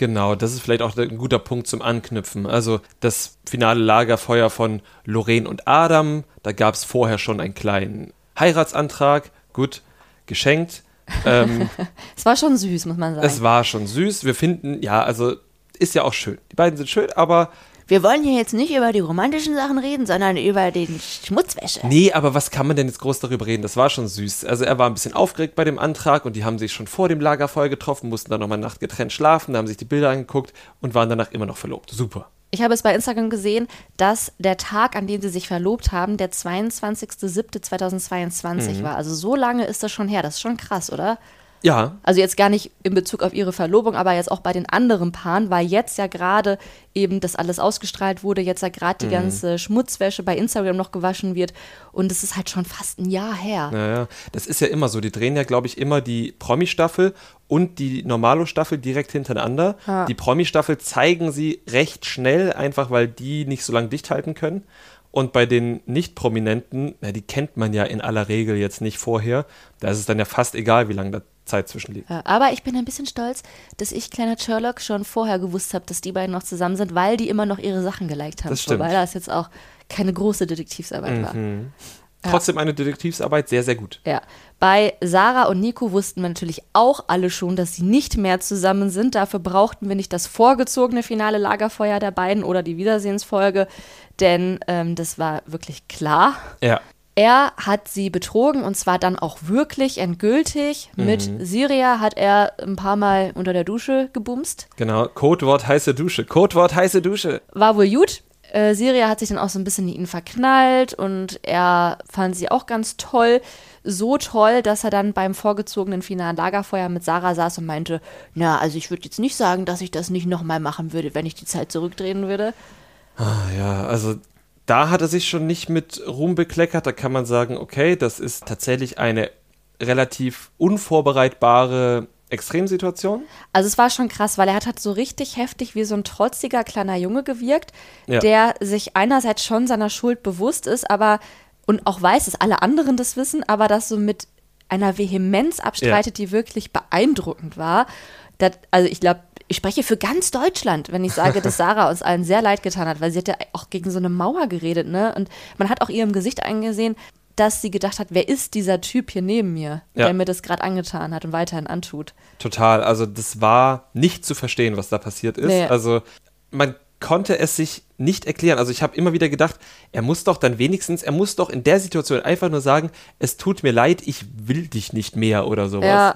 Genau, das ist vielleicht auch ein guter Punkt zum Anknüpfen. Also das finale Lagerfeuer von Lorraine und Adam, da gab es vorher schon einen kleinen Heiratsantrag, gut, geschenkt. Ähm, Es war schon süß, muss man sagen. es war schon süß. Wir finden, ja, also ist ja auch schön. Die beiden sind schön, aber wir wollen hier jetzt nicht über die romantischen Sachen reden, sondern über den Schmutzwäsche. Nee, aber was kann man denn jetzt groß darüber reden? Das war schon süß. Also er war ein bisschen aufgeregt bei dem Antrag und die haben sich schon vor dem Lagerfeuer getroffen, mussten dann nochmal eine Nacht getrennt schlafen, da haben sich die Bilder angeguckt und waren danach immer noch verlobt. Super. Ich habe es bei Instagram gesehen, dass der Tag, an dem sie sich verlobt haben, der 22.07.2022 war. Also so lange ist das schon her. Das ist schon krass, oder? Ja, Also jetzt gar nicht in Bezug auf ihre Verlobung, aber jetzt auch bei den anderen Paaren, weil jetzt ja gerade eben das alles ausgestrahlt wurde, jetzt ja gerade die ganze Schmutzwäsche bei Instagram noch gewaschen wird und es ist halt schon fast ein Jahr her. naja, das ist ja immer so. Die drehen ja, glaube ich, immer die Promi-Staffel und die Normalo-Staffel direkt hintereinander. Ja. Die Promi-Staffel zeigen sie recht schnell, einfach weil die nicht so lange dicht halten können. Und bei den Nicht-Prominenten, na, die kennt man ja in aller Regel jetzt nicht vorher. Da ist es dann ja fast egal, wie lange da Zeit zwischenliegt. Ja, aber ich bin ein bisschen stolz, dass ich, kleiner Sherlock, schon vorher gewusst habe, dass die beiden noch zusammen sind, weil die immer noch ihre Sachen geliked haben. Das stimmt. Mhm. Wobei das jetzt auch keine große Detektivsarbeit war. Ja. Trotzdem eine Detektivsarbeit, sehr, sehr gut. Ja. Bei Sarah und Nico wussten wir natürlich auch alle schon, dass sie nicht mehr zusammen sind. Dafür brauchten wir nicht das vorgezogene finale Lagerfeuer der beiden oder die Wiedersehensfolge, denn ähm, das war wirklich klar. Ja. Er hat sie betrogen und zwar dann auch wirklich endgültig. Mit Syria hat er ein paar Mal unter der Dusche gebumst. Genau, Codewort heiße Dusche. Codewort heiße Dusche. War wohl gut. Äh, Siria hat sich dann auch so ein bisschen in ihn verknallt und er fand sie auch ganz toll. So toll, dass er dann beim vorgezogenen finalen Lagerfeuer mit Sarah saß und meinte, na, also ich würde jetzt nicht sagen, dass ich das nicht nochmal machen würde, wenn ich die Zeit zurückdrehen würde. Ah, ja, also da hat er sich schon nicht mit Ruhm bekleckert. Da kann man sagen, okay, das ist tatsächlich eine relativ unvorbereitbare Extremsituation. Also es war schon krass, weil er hat halt so richtig heftig wie so ein trotziger kleiner Junge gewirkt, Ja. der sich einerseits schon seiner Schuld bewusst ist, aber und auch weiß, dass alle anderen das wissen, aber das so mit einer Vehemenz abstreitet, die wirklich beeindruckend war. Das, also ich glaube, ich spreche für ganz Deutschland, wenn ich sage, dass Sarah uns allen sehr leid getan hat, weil sie hat ja auch gegen so eine Mauer geredet, ne? Und man hat auch ihrem Gesicht eingesehen, dass sie gedacht hat, wer ist dieser Typ hier neben mir, Ja. der mir das gerade angetan hat und weiterhin antut. Total. Also das war nicht zu verstehen, was da passiert ist. Nee. Also man konnte es sich nicht erklären. Also ich habe immer wieder gedacht, er muss doch dann wenigstens, er muss doch in der Situation einfach nur sagen, es tut mir leid, ich will dich nicht mehr oder sowas. Ja.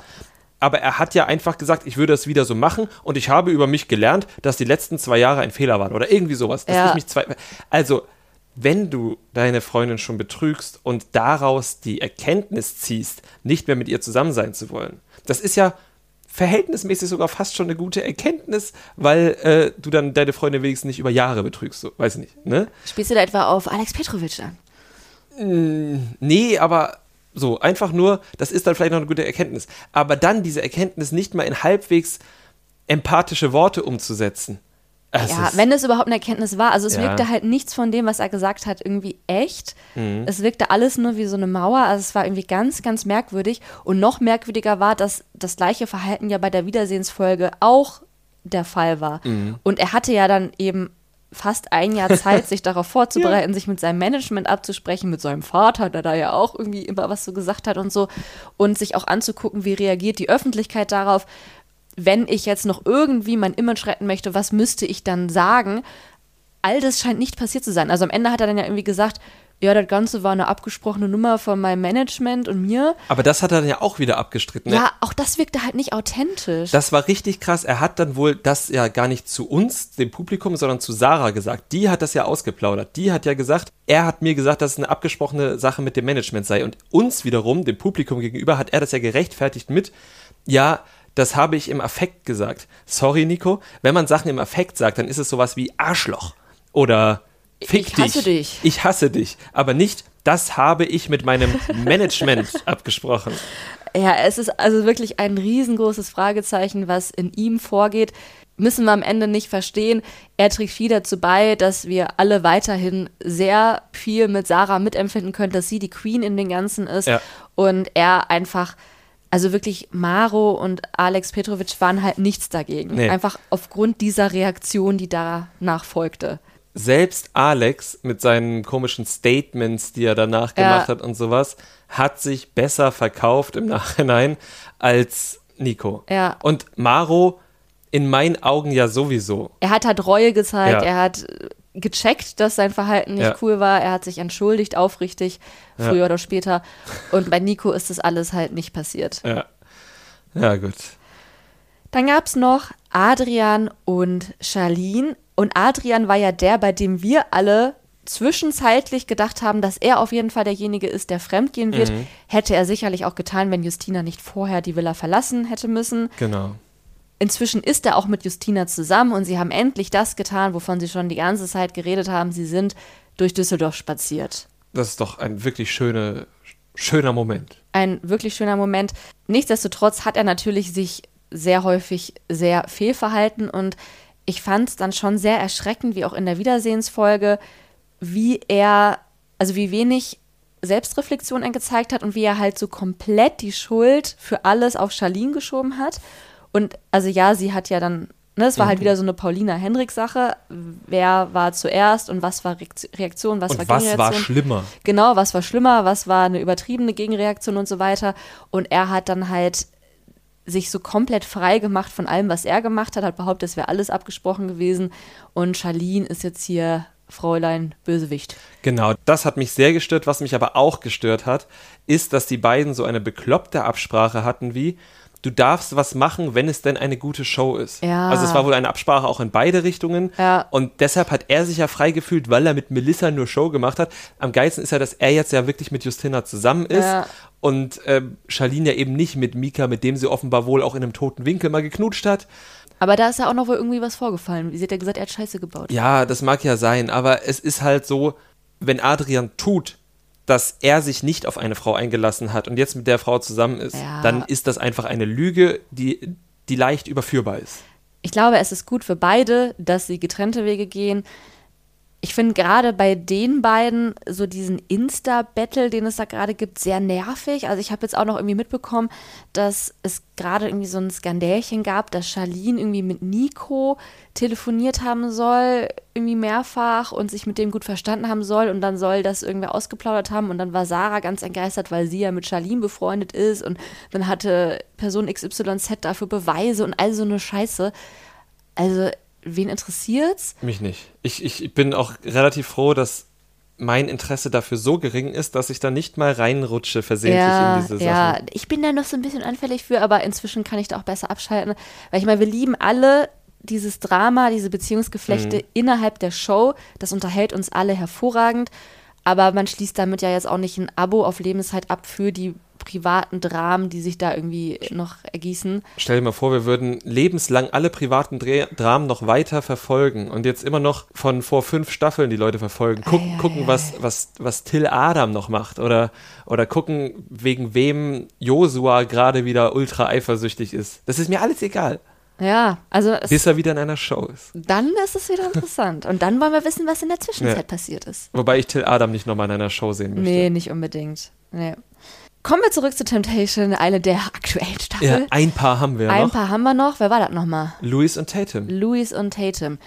Aber er hat ja einfach gesagt, ich würde es wieder so machen und ich habe über mich gelernt, dass die letzten zwei Jahre ein Fehler waren oder irgendwie sowas. Dass Ja. ich mich zwei, also wenn du deine Freundin schon betrügst und daraus die Erkenntnis ziehst, nicht mehr mit ihr zusammen sein zu wollen, das ist ja verhältnismäßig sogar fast schon eine gute Erkenntnis, weil äh, du dann deine Freundin wenigstens nicht über Jahre betrügst, so, weiß ich nicht, ne? Spielst du da etwa auf Alex Petrovic an? Nee, aber so, einfach nur, das ist dann vielleicht noch eine gute Erkenntnis. Aber dann diese Erkenntnis nicht mal in halbwegs empathische Worte umzusetzen. Es Ja, wenn es überhaupt eine Erkenntnis war. Also es Ja. wirkte halt nichts von dem, was er gesagt hat, irgendwie echt. Mhm. Es wirkte alles nur wie so eine Mauer. Also es war irgendwie ganz, ganz merkwürdig. Und noch merkwürdiger war, dass das gleiche Verhalten ja bei der Wiedersehensfolge auch der Fall war. Mhm. Und er hatte ja dann eben fast ein Jahr Zeit, sich darauf vorzubereiten, sich mit seinem Management abzusprechen, mit seinem Vater, der da ja auch irgendwie immer was so gesagt hat und so, und sich auch anzugucken, wie reagiert die Öffentlichkeit darauf. Wenn ich jetzt noch irgendwie mein Image retten möchte, was müsste ich dann sagen? All das scheint nicht passiert zu sein. Also am Ende hat er dann ja irgendwie gesagt, ja, das Ganze war eine abgesprochene Nummer von meinem Management und mir. aber das hat er dann ja auch wieder abgestritten. ne? Ja, auch das wirkte halt nicht authentisch. Das war richtig krass. Er hat dann wohl das ja gar nicht zu uns, dem Publikum, sondern zu Sarah gesagt. Die hat das ja ausgeplaudert. Die hat ja gesagt, er hat mir gesagt, dass es eine abgesprochene Sache mit dem Management sei. Und uns wiederum, dem Publikum gegenüber, hat er das ja gerechtfertigt mit, ja, das habe ich im Affekt gesagt. Sorry, Nico. Wenn man Sachen im Affekt sagt, dann ist es sowas wie Arschloch oder Fick Ich hasse dich. dich. Ich hasse dich. Aber nicht, das habe ich mit meinem Management abgesprochen. Ja, es ist also wirklich ein riesengroßes Fragezeichen, was in ihm vorgeht. Müssen wir am Ende nicht verstehen. Er trägt viel dazu bei, dass wir alle weiterhin sehr viel mit Sarah mitempfinden können, dass sie die Queen in den Ganzen ist. Ja. Und er einfach, also wirklich, Maro und Alex Petrovic waren halt nichts dagegen. Nee. Einfach aufgrund dieser Reaktion, die danach folgte. Selbst Alex mit seinen komischen Statements, die er danach Ja. gemacht hat und sowas, hat sich besser verkauft im Nachhinein als Nico. Ja. Und Maro in meinen Augen ja sowieso. Er hat halt Reue gezeigt, Ja. er hat äh, gecheckt, dass sein Verhalten nicht Ja. cool war, er hat sich entschuldigt, aufrichtig, früher Ja. oder später. Und bei Nico ist das alles halt nicht passiert. Ja. Ja, gut. Dann gab es noch Adrian und Charlene. Und Adrian war ja der, bei dem wir alle zwischenzeitlich gedacht haben, dass er auf jeden Fall derjenige ist, der fremdgehen wird. Mhm. Hätte er sicherlich auch getan, wenn Justina nicht vorher die Villa verlassen hätte müssen. Genau. Inzwischen ist er auch mit Justina zusammen und sie haben endlich das getan, wovon sie schon die ganze Zeit geredet haben. Sie sind durch Düsseldorf spaziert. Das ist doch ein wirklich schöne, schöner Moment. Ein wirklich schöner Moment. Nichtsdestotrotz hat er natürlich sich sehr häufig sehr fehlverhalten und ich fand es dann schon sehr erschreckend, wie auch in der Wiedersehensfolge, wie er, also wie wenig Selbstreflexion er gezeigt hat und wie er halt so komplett die Schuld für alles auf Charlene geschoben hat. Und also ja, sie hat ja dann, ne, es war halt wieder so eine Paulina Hendricks-Sache. Wer war zuerst und was war Reakt- Reaktion, was war Und was war Gegenreaktion? schlimmer? Genau, was war schlimmer, was war eine übertriebene Gegenreaktion und so weiter. Und er hat dann halt sich so komplett frei gemacht von allem, was er gemacht hat, hat behauptet, es wäre alles abgesprochen gewesen. Und Charlene ist jetzt hier Fräulein Bösewicht. Genau, das hat mich sehr gestört. Was mich aber auch gestört hat, ist, dass die beiden so eine bekloppte Absprache hatten wie, du darfst was machen, wenn es denn eine gute Show ist. Ja. Also es war wohl eine Absprache auch in beide Richtungen. Ja. Und deshalb hat er sich ja frei gefühlt, weil er mit Melissa nur Show gemacht hat. Am geilsten ist ja, dass er jetzt ja wirklich mit Justina zusammen ist. Ja. Und ähm, Charlene ja eben nicht mit Mika, mit dem sie offenbar wohl auch in einem toten Winkel mal geknutscht hat. Aber da ist ja auch noch wohl irgendwie was vorgefallen. Sie hat ja gesagt, er hat Scheiße gebaut. Ja, das mag ja sein, aber es ist halt so, wenn Adrian tut, dass er sich nicht auf eine Frau eingelassen hat und jetzt mit der Frau zusammen ist, Ja. dann ist das einfach eine Lüge, die, die leicht überführbar ist. Ich glaube, es ist gut für beide, dass sie getrennte Wege gehen. Ich finde gerade bei den beiden so diesen Insta-Battle, den es da gerade gibt, sehr nervig. Also ich habe jetzt auch noch irgendwie mitbekommen, dass es gerade irgendwie so ein Skandälchen gab, dass Charlene irgendwie mit Nico telefoniert haben soll, irgendwie mehrfach und sich mit dem gut verstanden haben soll und dann soll das irgendwer ausgeplaudert haben und dann war Sarah ganz entgeistert, weil sie ja mit Charlene befreundet ist und dann hatte Person XYZ dafür Beweise und all so eine Scheiße. Also, wen interessiert's? Mich nicht. Ich, ich bin auch relativ froh, dass mein Interesse dafür so gering ist, dass ich da nicht mal reinrutsche versehentlich ja, in diese Sachen. ja, ich bin da noch so ein bisschen anfällig für, aber inzwischen kann ich da auch besser abschalten. Weil ich meine, wir lieben alle dieses Drama, diese Beziehungsgeflechte Mhm. innerhalb der Show. Das unterhält uns alle hervorragend. Aber man schließt damit ja jetzt auch nicht ein Abo auf Lebenszeit ab für die privaten Dramen, die sich da irgendwie noch ergießen. Stell dir mal vor, wir würden lebenslang alle privaten Dreh Dramen noch weiter verfolgen und jetzt immer noch von vor fünf Staffeln die Leute verfolgen. Guck, Ei, ei, gucken, ei. was, was, was Till Adam noch macht oder, oder gucken, wegen wem Josua gerade wieder ultra eifersüchtig ist. Das ist mir alles egal, Ja, also es, bis er wieder in einer Show ist. dann ist es wieder interessant. Und dann wollen wir wissen, was in der Zwischenzeit Ja. passiert ist. Wobei ich Till Adam nicht nochmal in einer Show sehen möchte. Nee, nicht unbedingt. Nee. Kommen wir zurück zu Temptation, eine der aktuellen Staffel. Ja, ein paar haben wir Ein noch. paar haben wir noch. Wer war das nochmal? Louis und Tatum. Louis und Tatum.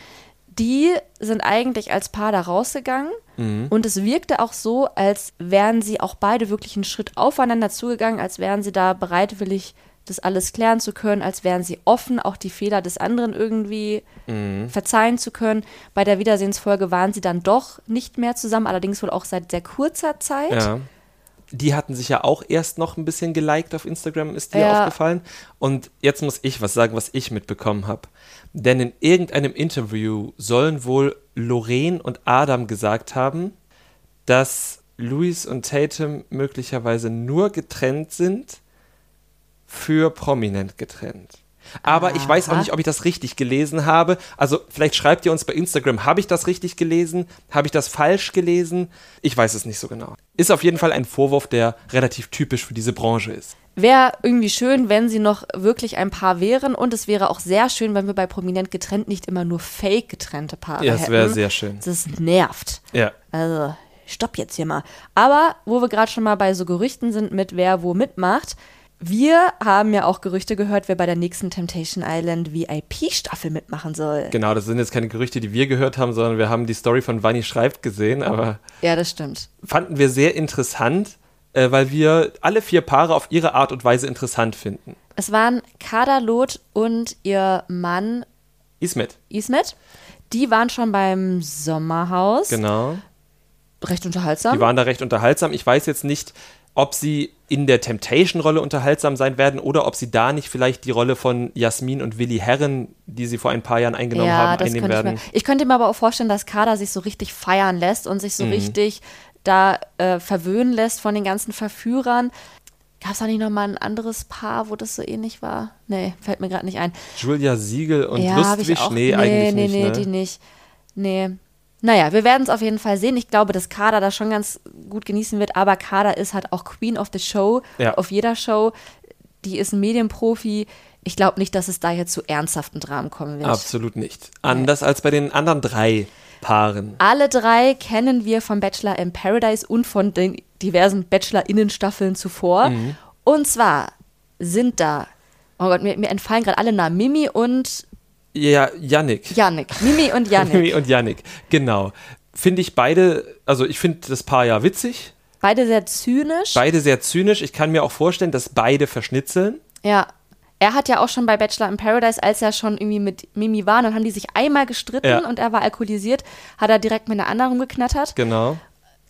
Die sind eigentlich als Paar da rausgegangen Mhm. und es wirkte auch so, als wären sie auch beide wirklich einen Schritt aufeinander zugegangen, als wären sie da bereitwillig, das alles klären zu können, als wären sie offen, auch die Fehler des anderen irgendwie Mhm. verzeihen zu können. Bei der Wiedersehensfolge waren sie dann doch nicht mehr zusammen, allerdings wohl auch seit sehr kurzer Zeit. Ja. Die hatten sich ja auch erst noch ein bisschen geliked auf Instagram, ist dir Ja. aufgefallen. Und jetzt muss ich was sagen, was ich mitbekommen habe. Denn in irgendeinem Interview sollen wohl Lorraine und Adam gesagt haben, dass Louis und Tatum möglicherweise nur getrennt sind, für prominent getrennt. Aber ich weiß auch Aha. nicht, ob ich das richtig gelesen habe. Also vielleicht schreibt ihr uns bei Instagram, habe ich das richtig gelesen? Habe ich das falsch gelesen? Ich weiß es nicht so genau. Ist auf jeden Fall ein Vorwurf, der relativ typisch für diese Branche ist. Wäre irgendwie schön, wenn sie noch wirklich ein Paar wären und es wäre auch sehr schön, wenn wir bei Prominent getrennt nicht immer nur fake getrennte Paare Ja, es hätten. wäre sehr schön. Das nervt. Ja. Also, stopp jetzt hier mal. Aber wo wir gerade schon mal bei so Gerüchten sind, mit wer wo mitmacht, wir haben ja auch Gerüchte gehört, wer bei der nächsten Temptation Island VIP-Staffel mitmachen soll. Genau, das sind jetzt keine Gerüchte, die wir gehört haben, sondern wir haben die Story von Vanni Schreibt gesehen, aber Ja, das stimmt. fanden wir sehr interessant, äh, weil wir alle vier Paare auf ihre Art und Weise interessant finden. Es waren Kader Loth und ihr Mann Ismet, Ismet. Die waren schon beim Sommerhaus. genau. Recht unterhaltsam. Die waren da recht unterhaltsam. Ich weiß jetzt nicht, ob sie in der Temptation-Rolle unterhaltsam sein werden oder ob sie da nicht vielleicht die Rolle von Jasmin und Willi Herren, die sie vor ein paar Jahren eingenommen haben, das einnehmen ich werden. mir. Ich könnte mir aber auch vorstellen, dass Kader sich so richtig feiern lässt und sich so Mhm. richtig da äh, verwöhnen lässt von den ganzen Verführern. Gab es da nicht nochmal ein anderes Paar, wo das so ähnlich war? Nee, fällt mir gerade nicht ein. Julia Siegel und ja, ich Lustwig? auch. Nee, eigentlich nee, nicht. nee, ne? die nicht. Nee. Naja, wir werden es auf jeden Fall sehen. Ich glaube, dass Kader das schon ganz gut genießen wird, aber Kader ist halt auch Queen of the Show Ja. auf jeder Show. Die ist ein Medienprofi. Ich glaube nicht, dass es da jetzt zu ernsthaften Dramen kommen wird. Absolut nicht. Anders als bei den anderen drei Paaren. Alle drei kennen wir vom Bachelor in Paradise und von den diversen Bachelor-Innen-Staffeln zuvor. Mhm. Und zwar sind da, oh Gott, mir, mir entfallen gerade alle Namen, Mimi und Ja, Yannick. Yannick. Mimi und Yannick. Mimi und Yannick, genau. Finde ich beide, also ich finde das Paar ja witzig, Beide sehr zynisch. beide sehr zynisch. Ich kann mir auch vorstellen, dass beide verschnitzeln. ja. Er hat ja auch schon bei Bachelor in Paradise, als er schon irgendwie mit Mimi war, dann haben die sich einmal gestritten Ja. und er war alkoholisiert, hat er direkt mit einer anderen rumgeknattert. Genau.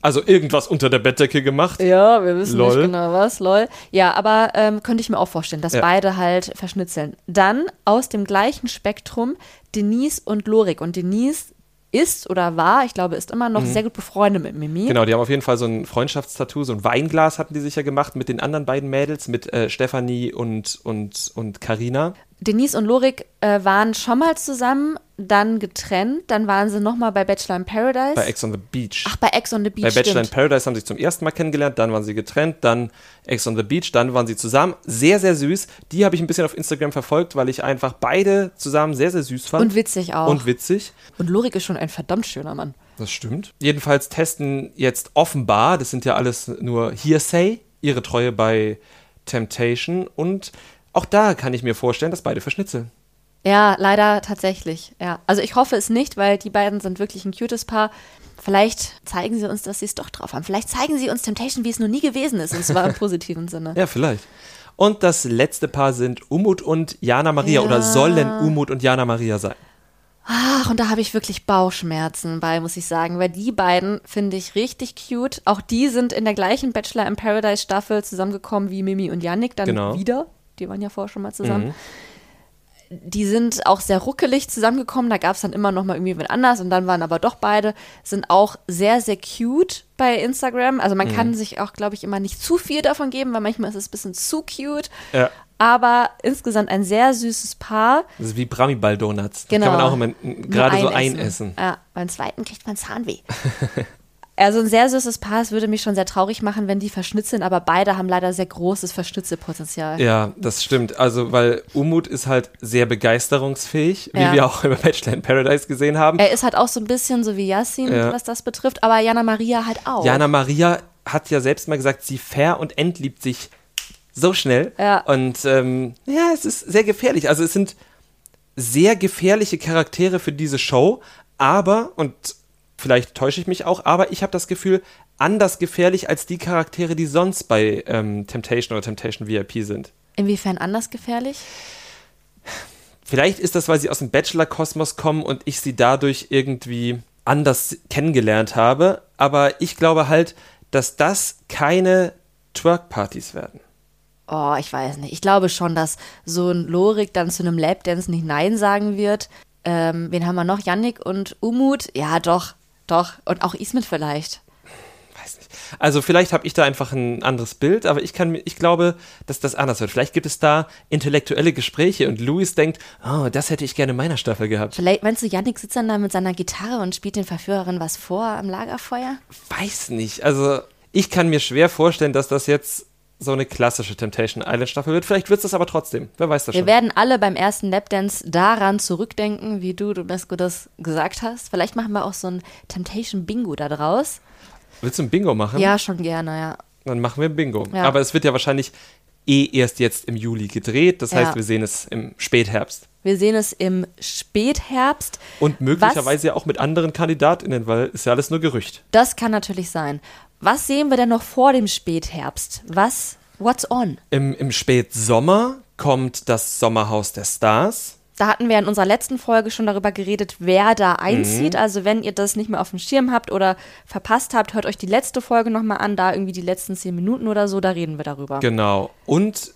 Also irgendwas unter der Bettdecke gemacht. Ja, wir wissen Lol. nicht genau was, lol. Ja, aber ähm, könnte ich mir auch vorstellen, dass Ja. beide halt verschnitzeln. Dann aus dem gleichen Spektrum Denise und Lorik. Und Denise ist oder war, ich glaube, ist immer noch sehr gut befreundet mit Mimi. Mhm. Genau, die haben auf jeden Fall so ein Freundschaftstattoo, so ein Weinglas hatten die sich ja gemacht mit den anderen beiden Mädels, mit äh, Stefanie und und und Carina. Denise und Lorik äh, waren schon mal zusammen, dann getrennt, dann waren sie nochmal bei Bachelor in Paradise. Bei Ex on the Beach. Ach, bei Ex on the Beach. Bei Bachelor in stimmt. Paradise haben sie sich zum ersten Mal kennengelernt, dann waren sie getrennt, dann Ex on the Beach, dann waren sie zusammen. Sehr, sehr süß. Die habe ich ein bisschen auf Instagram verfolgt, weil ich einfach beide zusammen sehr, sehr süß fand. Und witzig auch. Und witzig. Und Lorik ist schon ein verdammt schöner Mann. Das stimmt. Jedenfalls testen jetzt offenbar, das sind ja alles nur Hearsay, ihre Treue bei Temptation. Und auch da kann ich mir vorstellen, dass beide verschnitzeln. Ja, leider tatsächlich. Ja. Also ich hoffe es nicht, weil die beiden sind wirklich ein cutes Paar. Vielleicht zeigen sie uns, dass sie es doch drauf haben. Vielleicht zeigen sie uns Temptation, wie es noch nie gewesen ist, und zwar im positiven Sinne. Ja, vielleicht. Und das letzte Paar sind Umut und Jana Maria Ja. oder sollen Umut und Jana Maria sein. Ach, und da habe ich wirklich Bauchschmerzen bei, muss ich sagen, weil die beiden finde ich richtig cute. Auch die sind in der gleichen Bachelor in Paradise Staffel zusammengekommen wie Mimi und Yannick dann Genau. wieder. Die waren ja vorher schon mal zusammen. Mhm. Die sind auch sehr ruckelig zusammengekommen. Da gab es dann immer noch mal irgendwie wen anders und dann waren aber doch beide, sind auch sehr, sehr cute bei Instagram. Also man Mhm. kann sich auch, glaube ich, immer nicht zu viel davon geben, weil manchmal ist es ein bisschen zu cute. Ja. Aber insgesamt ein sehr süßes Paar. Das ist wie Bramiball-Donuts. Genau. kann man auch immer gerade so einessen. Ja, beim zweiten kriegt man Zahnweh. also ein sehr süßes Paar. Es würde mich schon sehr traurig machen, wenn die verschnitzeln, aber beide haben leider sehr großes Verschnitzelpotenzial. Ja, das stimmt. Also, weil Umut ist halt sehr begeisterungsfähig, wie Ja. wir auch über Bachelor in Paradise gesehen haben. Er ist halt auch so ein bisschen so wie Yassin, Ja. was das betrifft, aber Jana Maria halt auch. Jana Maria hat ja selbst mal gesagt, sie ver- und entliebt sich so schnell. Ja. Und ähm, ja, es ist sehr gefährlich. Also es sind sehr gefährliche Charaktere für diese Show, aber, und vielleicht täusche ich mich auch, aber ich habe das Gefühl, anders gefährlich als die Charaktere, die sonst bei ähm, Temptation oder Temptation VIP sind. Inwiefern anders gefährlich? Vielleicht ist das, weil sie aus dem Bachelor-Kosmos kommen und ich sie dadurch irgendwie anders kennengelernt habe. Aber ich glaube halt, dass das keine Twerk-Partys werden. Oh, ich weiß nicht. Ich glaube schon, dass so ein Lorik dann zu einem Lapdance nicht Nein sagen wird. Ähm, wen haben wir noch? Yannick und Umut? Ja, doch, doch. Und auch Ismet vielleicht. Weiß nicht. Also vielleicht habe ich da einfach ein anderes Bild, aber ich kann ich glaube, dass das anders wird. Vielleicht gibt es da intellektuelle Gespräche und Louis denkt, oh, das hätte ich gerne in meiner Staffel gehabt. Vielleicht, meinst du, Yannick sitzt dann da mit seiner Gitarre und spielt den Verführerinnen was vor am Lagerfeuer? Weiß nicht. Also ich kann mir schwer vorstellen, dass das jetzt so eine klassische Temptation Island Staffel wird. Vielleicht wird es das aber trotzdem. Wer weiß das Wir schon. werden alle beim ersten Lapdance daran zurückdenken, wie du, Domesco, das gesagt hast. Vielleicht machen wir auch so ein Temptation-Bingo da draus. Willst du ein Bingo machen? Ja, schon gerne, ja. Dann machen wir ein Bingo. Ja. Aber es wird ja wahrscheinlich eh erst jetzt im Juli gedreht. Das heißt, Ja. wir sehen es im Spätherbst. Wir sehen es im Spätherbst. Und möglicherweise ja auch mit anderen KandidatInnen, weil ist ja alles nur Gerücht. Das kann natürlich sein. Was sehen wir denn noch vor dem Spätherbst? Was? What's on? Im, Im Spätsommer kommt das Sommerhaus der Stars. Da hatten wir in unserer letzten Folge schon darüber geredet, wer da einzieht. Mhm. Also wenn ihr das nicht mehr auf dem Schirm habt oder verpasst habt, hört euch die letzte Folge nochmal an, da irgendwie die letzten zehn Minuten oder so, da reden wir darüber. Genau. Und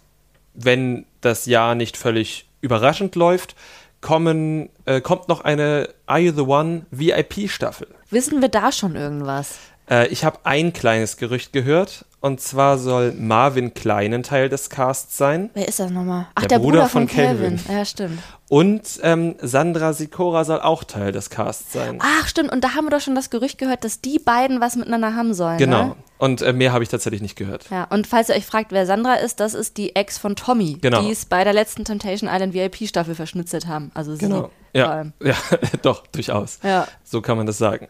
wenn das Jahr nicht völlig überraschend läuft, kommen, äh, kommt noch eine Are You the One VIP-Staffel. Wissen wir da schon irgendwas? Äh, ich habe ein kleines Gerücht gehört. Und zwar soll Marvin Klein ein Teil des Casts sein. Wer ist das nochmal? Ach, Der der, Bruder Bruder, von von, Calvin. Calvin. Ja, stimmt. Und ähm, Sandra Sikora soll auch Teil des Casts sein. Ach, stimmt. Und da haben wir doch schon das Gerücht gehört, dass die beiden was miteinander haben sollen. genau. Ne? Und äh, mehr habe ich tatsächlich nicht gehört. Ja, und falls ihr euch fragt, wer Sandra ist, das ist die Ex von Tommy, Genau. die es bei der letzten Temptation Island VIP-Staffel verschnitzelt haben. Also sie. Genau. vor Ja, allem. ja doch, durchaus. Ja. So kann man das sagen.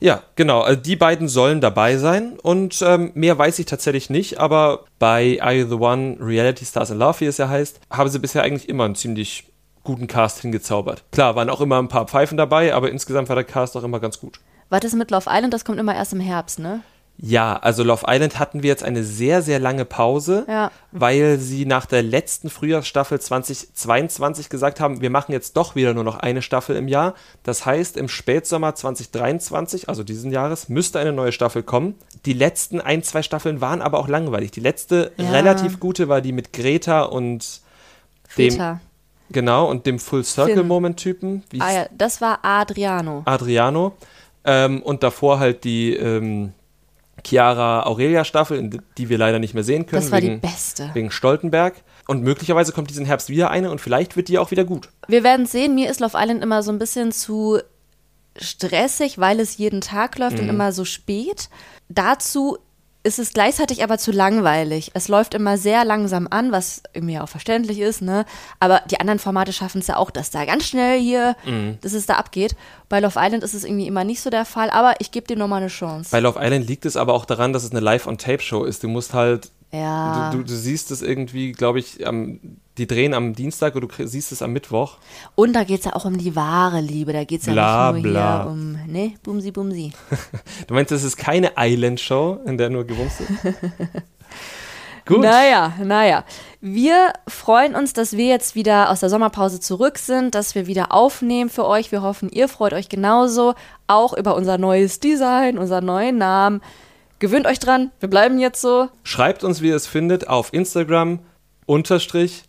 Ja, genau. Also die beiden sollen dabei sein und ähm, mehr weiß ich tatsächlich nicht, aber bei Are You the One Reality Stars in Love, wie es ja heißt, haben sie bisher eigentlich immer einen ziemlich guten Cast hingezaubert. Klar, waren auch immer ein paar Pfeifen dabei, aber insgesamt war der Cast auch immer ganz gut. Was ist mit Love Island? Das kommt immer erst im Herbst, ne? Ja, also Love Island hatten wir jetzt eine sehr, sehr lange Pause, Ja. weil sie nach der letzten Frühjahrsstaffel 2022 gesagt haben, wir machen jetzt doch wieder nur noch eine Staffel im Jahr. Das heißt, im Spätsommer 2023, also diesen Jahres, müsste eine neue Staffel kommen. Die letzten ein, zwei Staffeln waren aber auch langweilig. Die letzte Ja. relativ gute war die mit Greta und dem, Feta. genau, und dem Full Circle. Moment Typen. Wie Ah ja, das war Adriano. Adriano. Ähm, und davor halt die ähm, Chiara Aurelia Staffel, die wir leider nicht mehr sehen können, Das war die wegen, beste. wegen Stoltenberg. Und möglicherweise kommt diesen Herbst wieder eine und vielleicht wird die auch wieder gut. Wir werden sehen, mir ist Love Island immer so ein bisschen zu stressig, weil es jeden Tag läuft Mhm. und immer so spät. Dazu ist es gleichzeitig aber zu langweilig. Es läuft immer sehr langsam an, was irgendwie auch verständlich ist, ne? Aber die anderen Formate schaffen es ja auch, dass da ganz schnell hier, Mhm. dass es da abgeht. Bei Love Island ist es irgendwie immer nicht so der Fall, aber ich gebe dem nochmal eine Chance. Bei Love Island liegt es aber auch daran, dass es eine Live-on-Tape-Show ist. Du musst halt, ja. du, du, du siehst es irgendwie, glaube ich, am, die drehen am Dienstag und du siehst es am Mittwoch. Und da geht es ja auch um die wahre Liebe. Da geht es ja Bla, nicht nur bla. hier um, ne, Bumsi Bumsi. Du meinst, es ist keine Island-Show, in der nur gewumst ist? Gut. Naja, naja. Wir freuen uns, dass wir jetzt wieder aus der Sommerpause zurück sind, dass wir wieder aufnehmen für euch. Wir hoffen, ihr freut euch genauso. Auch über unser neues Design, unseren neuen Namen. Gewöhnt euch dran, wir bleiben jetzt so. Schreibt uns, wie ihr es findet, auf Instagram unterstrich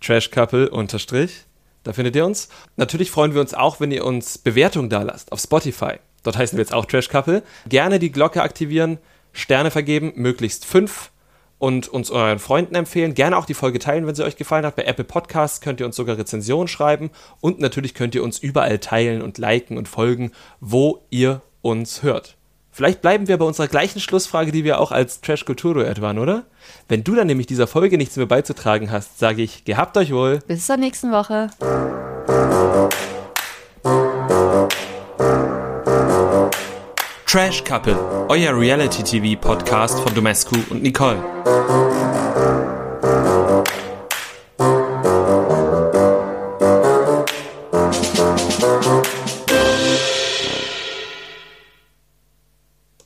trashcouple unterstrich. Da findet ihr uns. Natürlich freuen wir uns auch, wenn ihr uns Bewertungen da lasst auf Spotify. Dort heißen wir jetzt auch Trash Couple. Gerne die Glocke aktivieren, Sterne vergeben, möglichst fünf und uns euren Freunden empfehlen. Gerne auch die Folge teilen, wenn sie euch gefallen hat. Bei Apple Podcasts könnt ihr uns sogar Rezensionen schreiben und natürlich könnt ihr uns überall teilen und liken und folgen, wo ihr uns hört. Vielleicht bleiben wir bei unserer gleichen Schlussfrage, die wir auch als Trash Kultur-Duett waren, oder? Wenn du dann nämlich dieser Folge nichts mehr beizutragen hast, sage ich, gehabt euch wohl. Bis zur nächsten Woche. Trash Couple, euer Reality-TV-Podcast von Domescu und Nicole.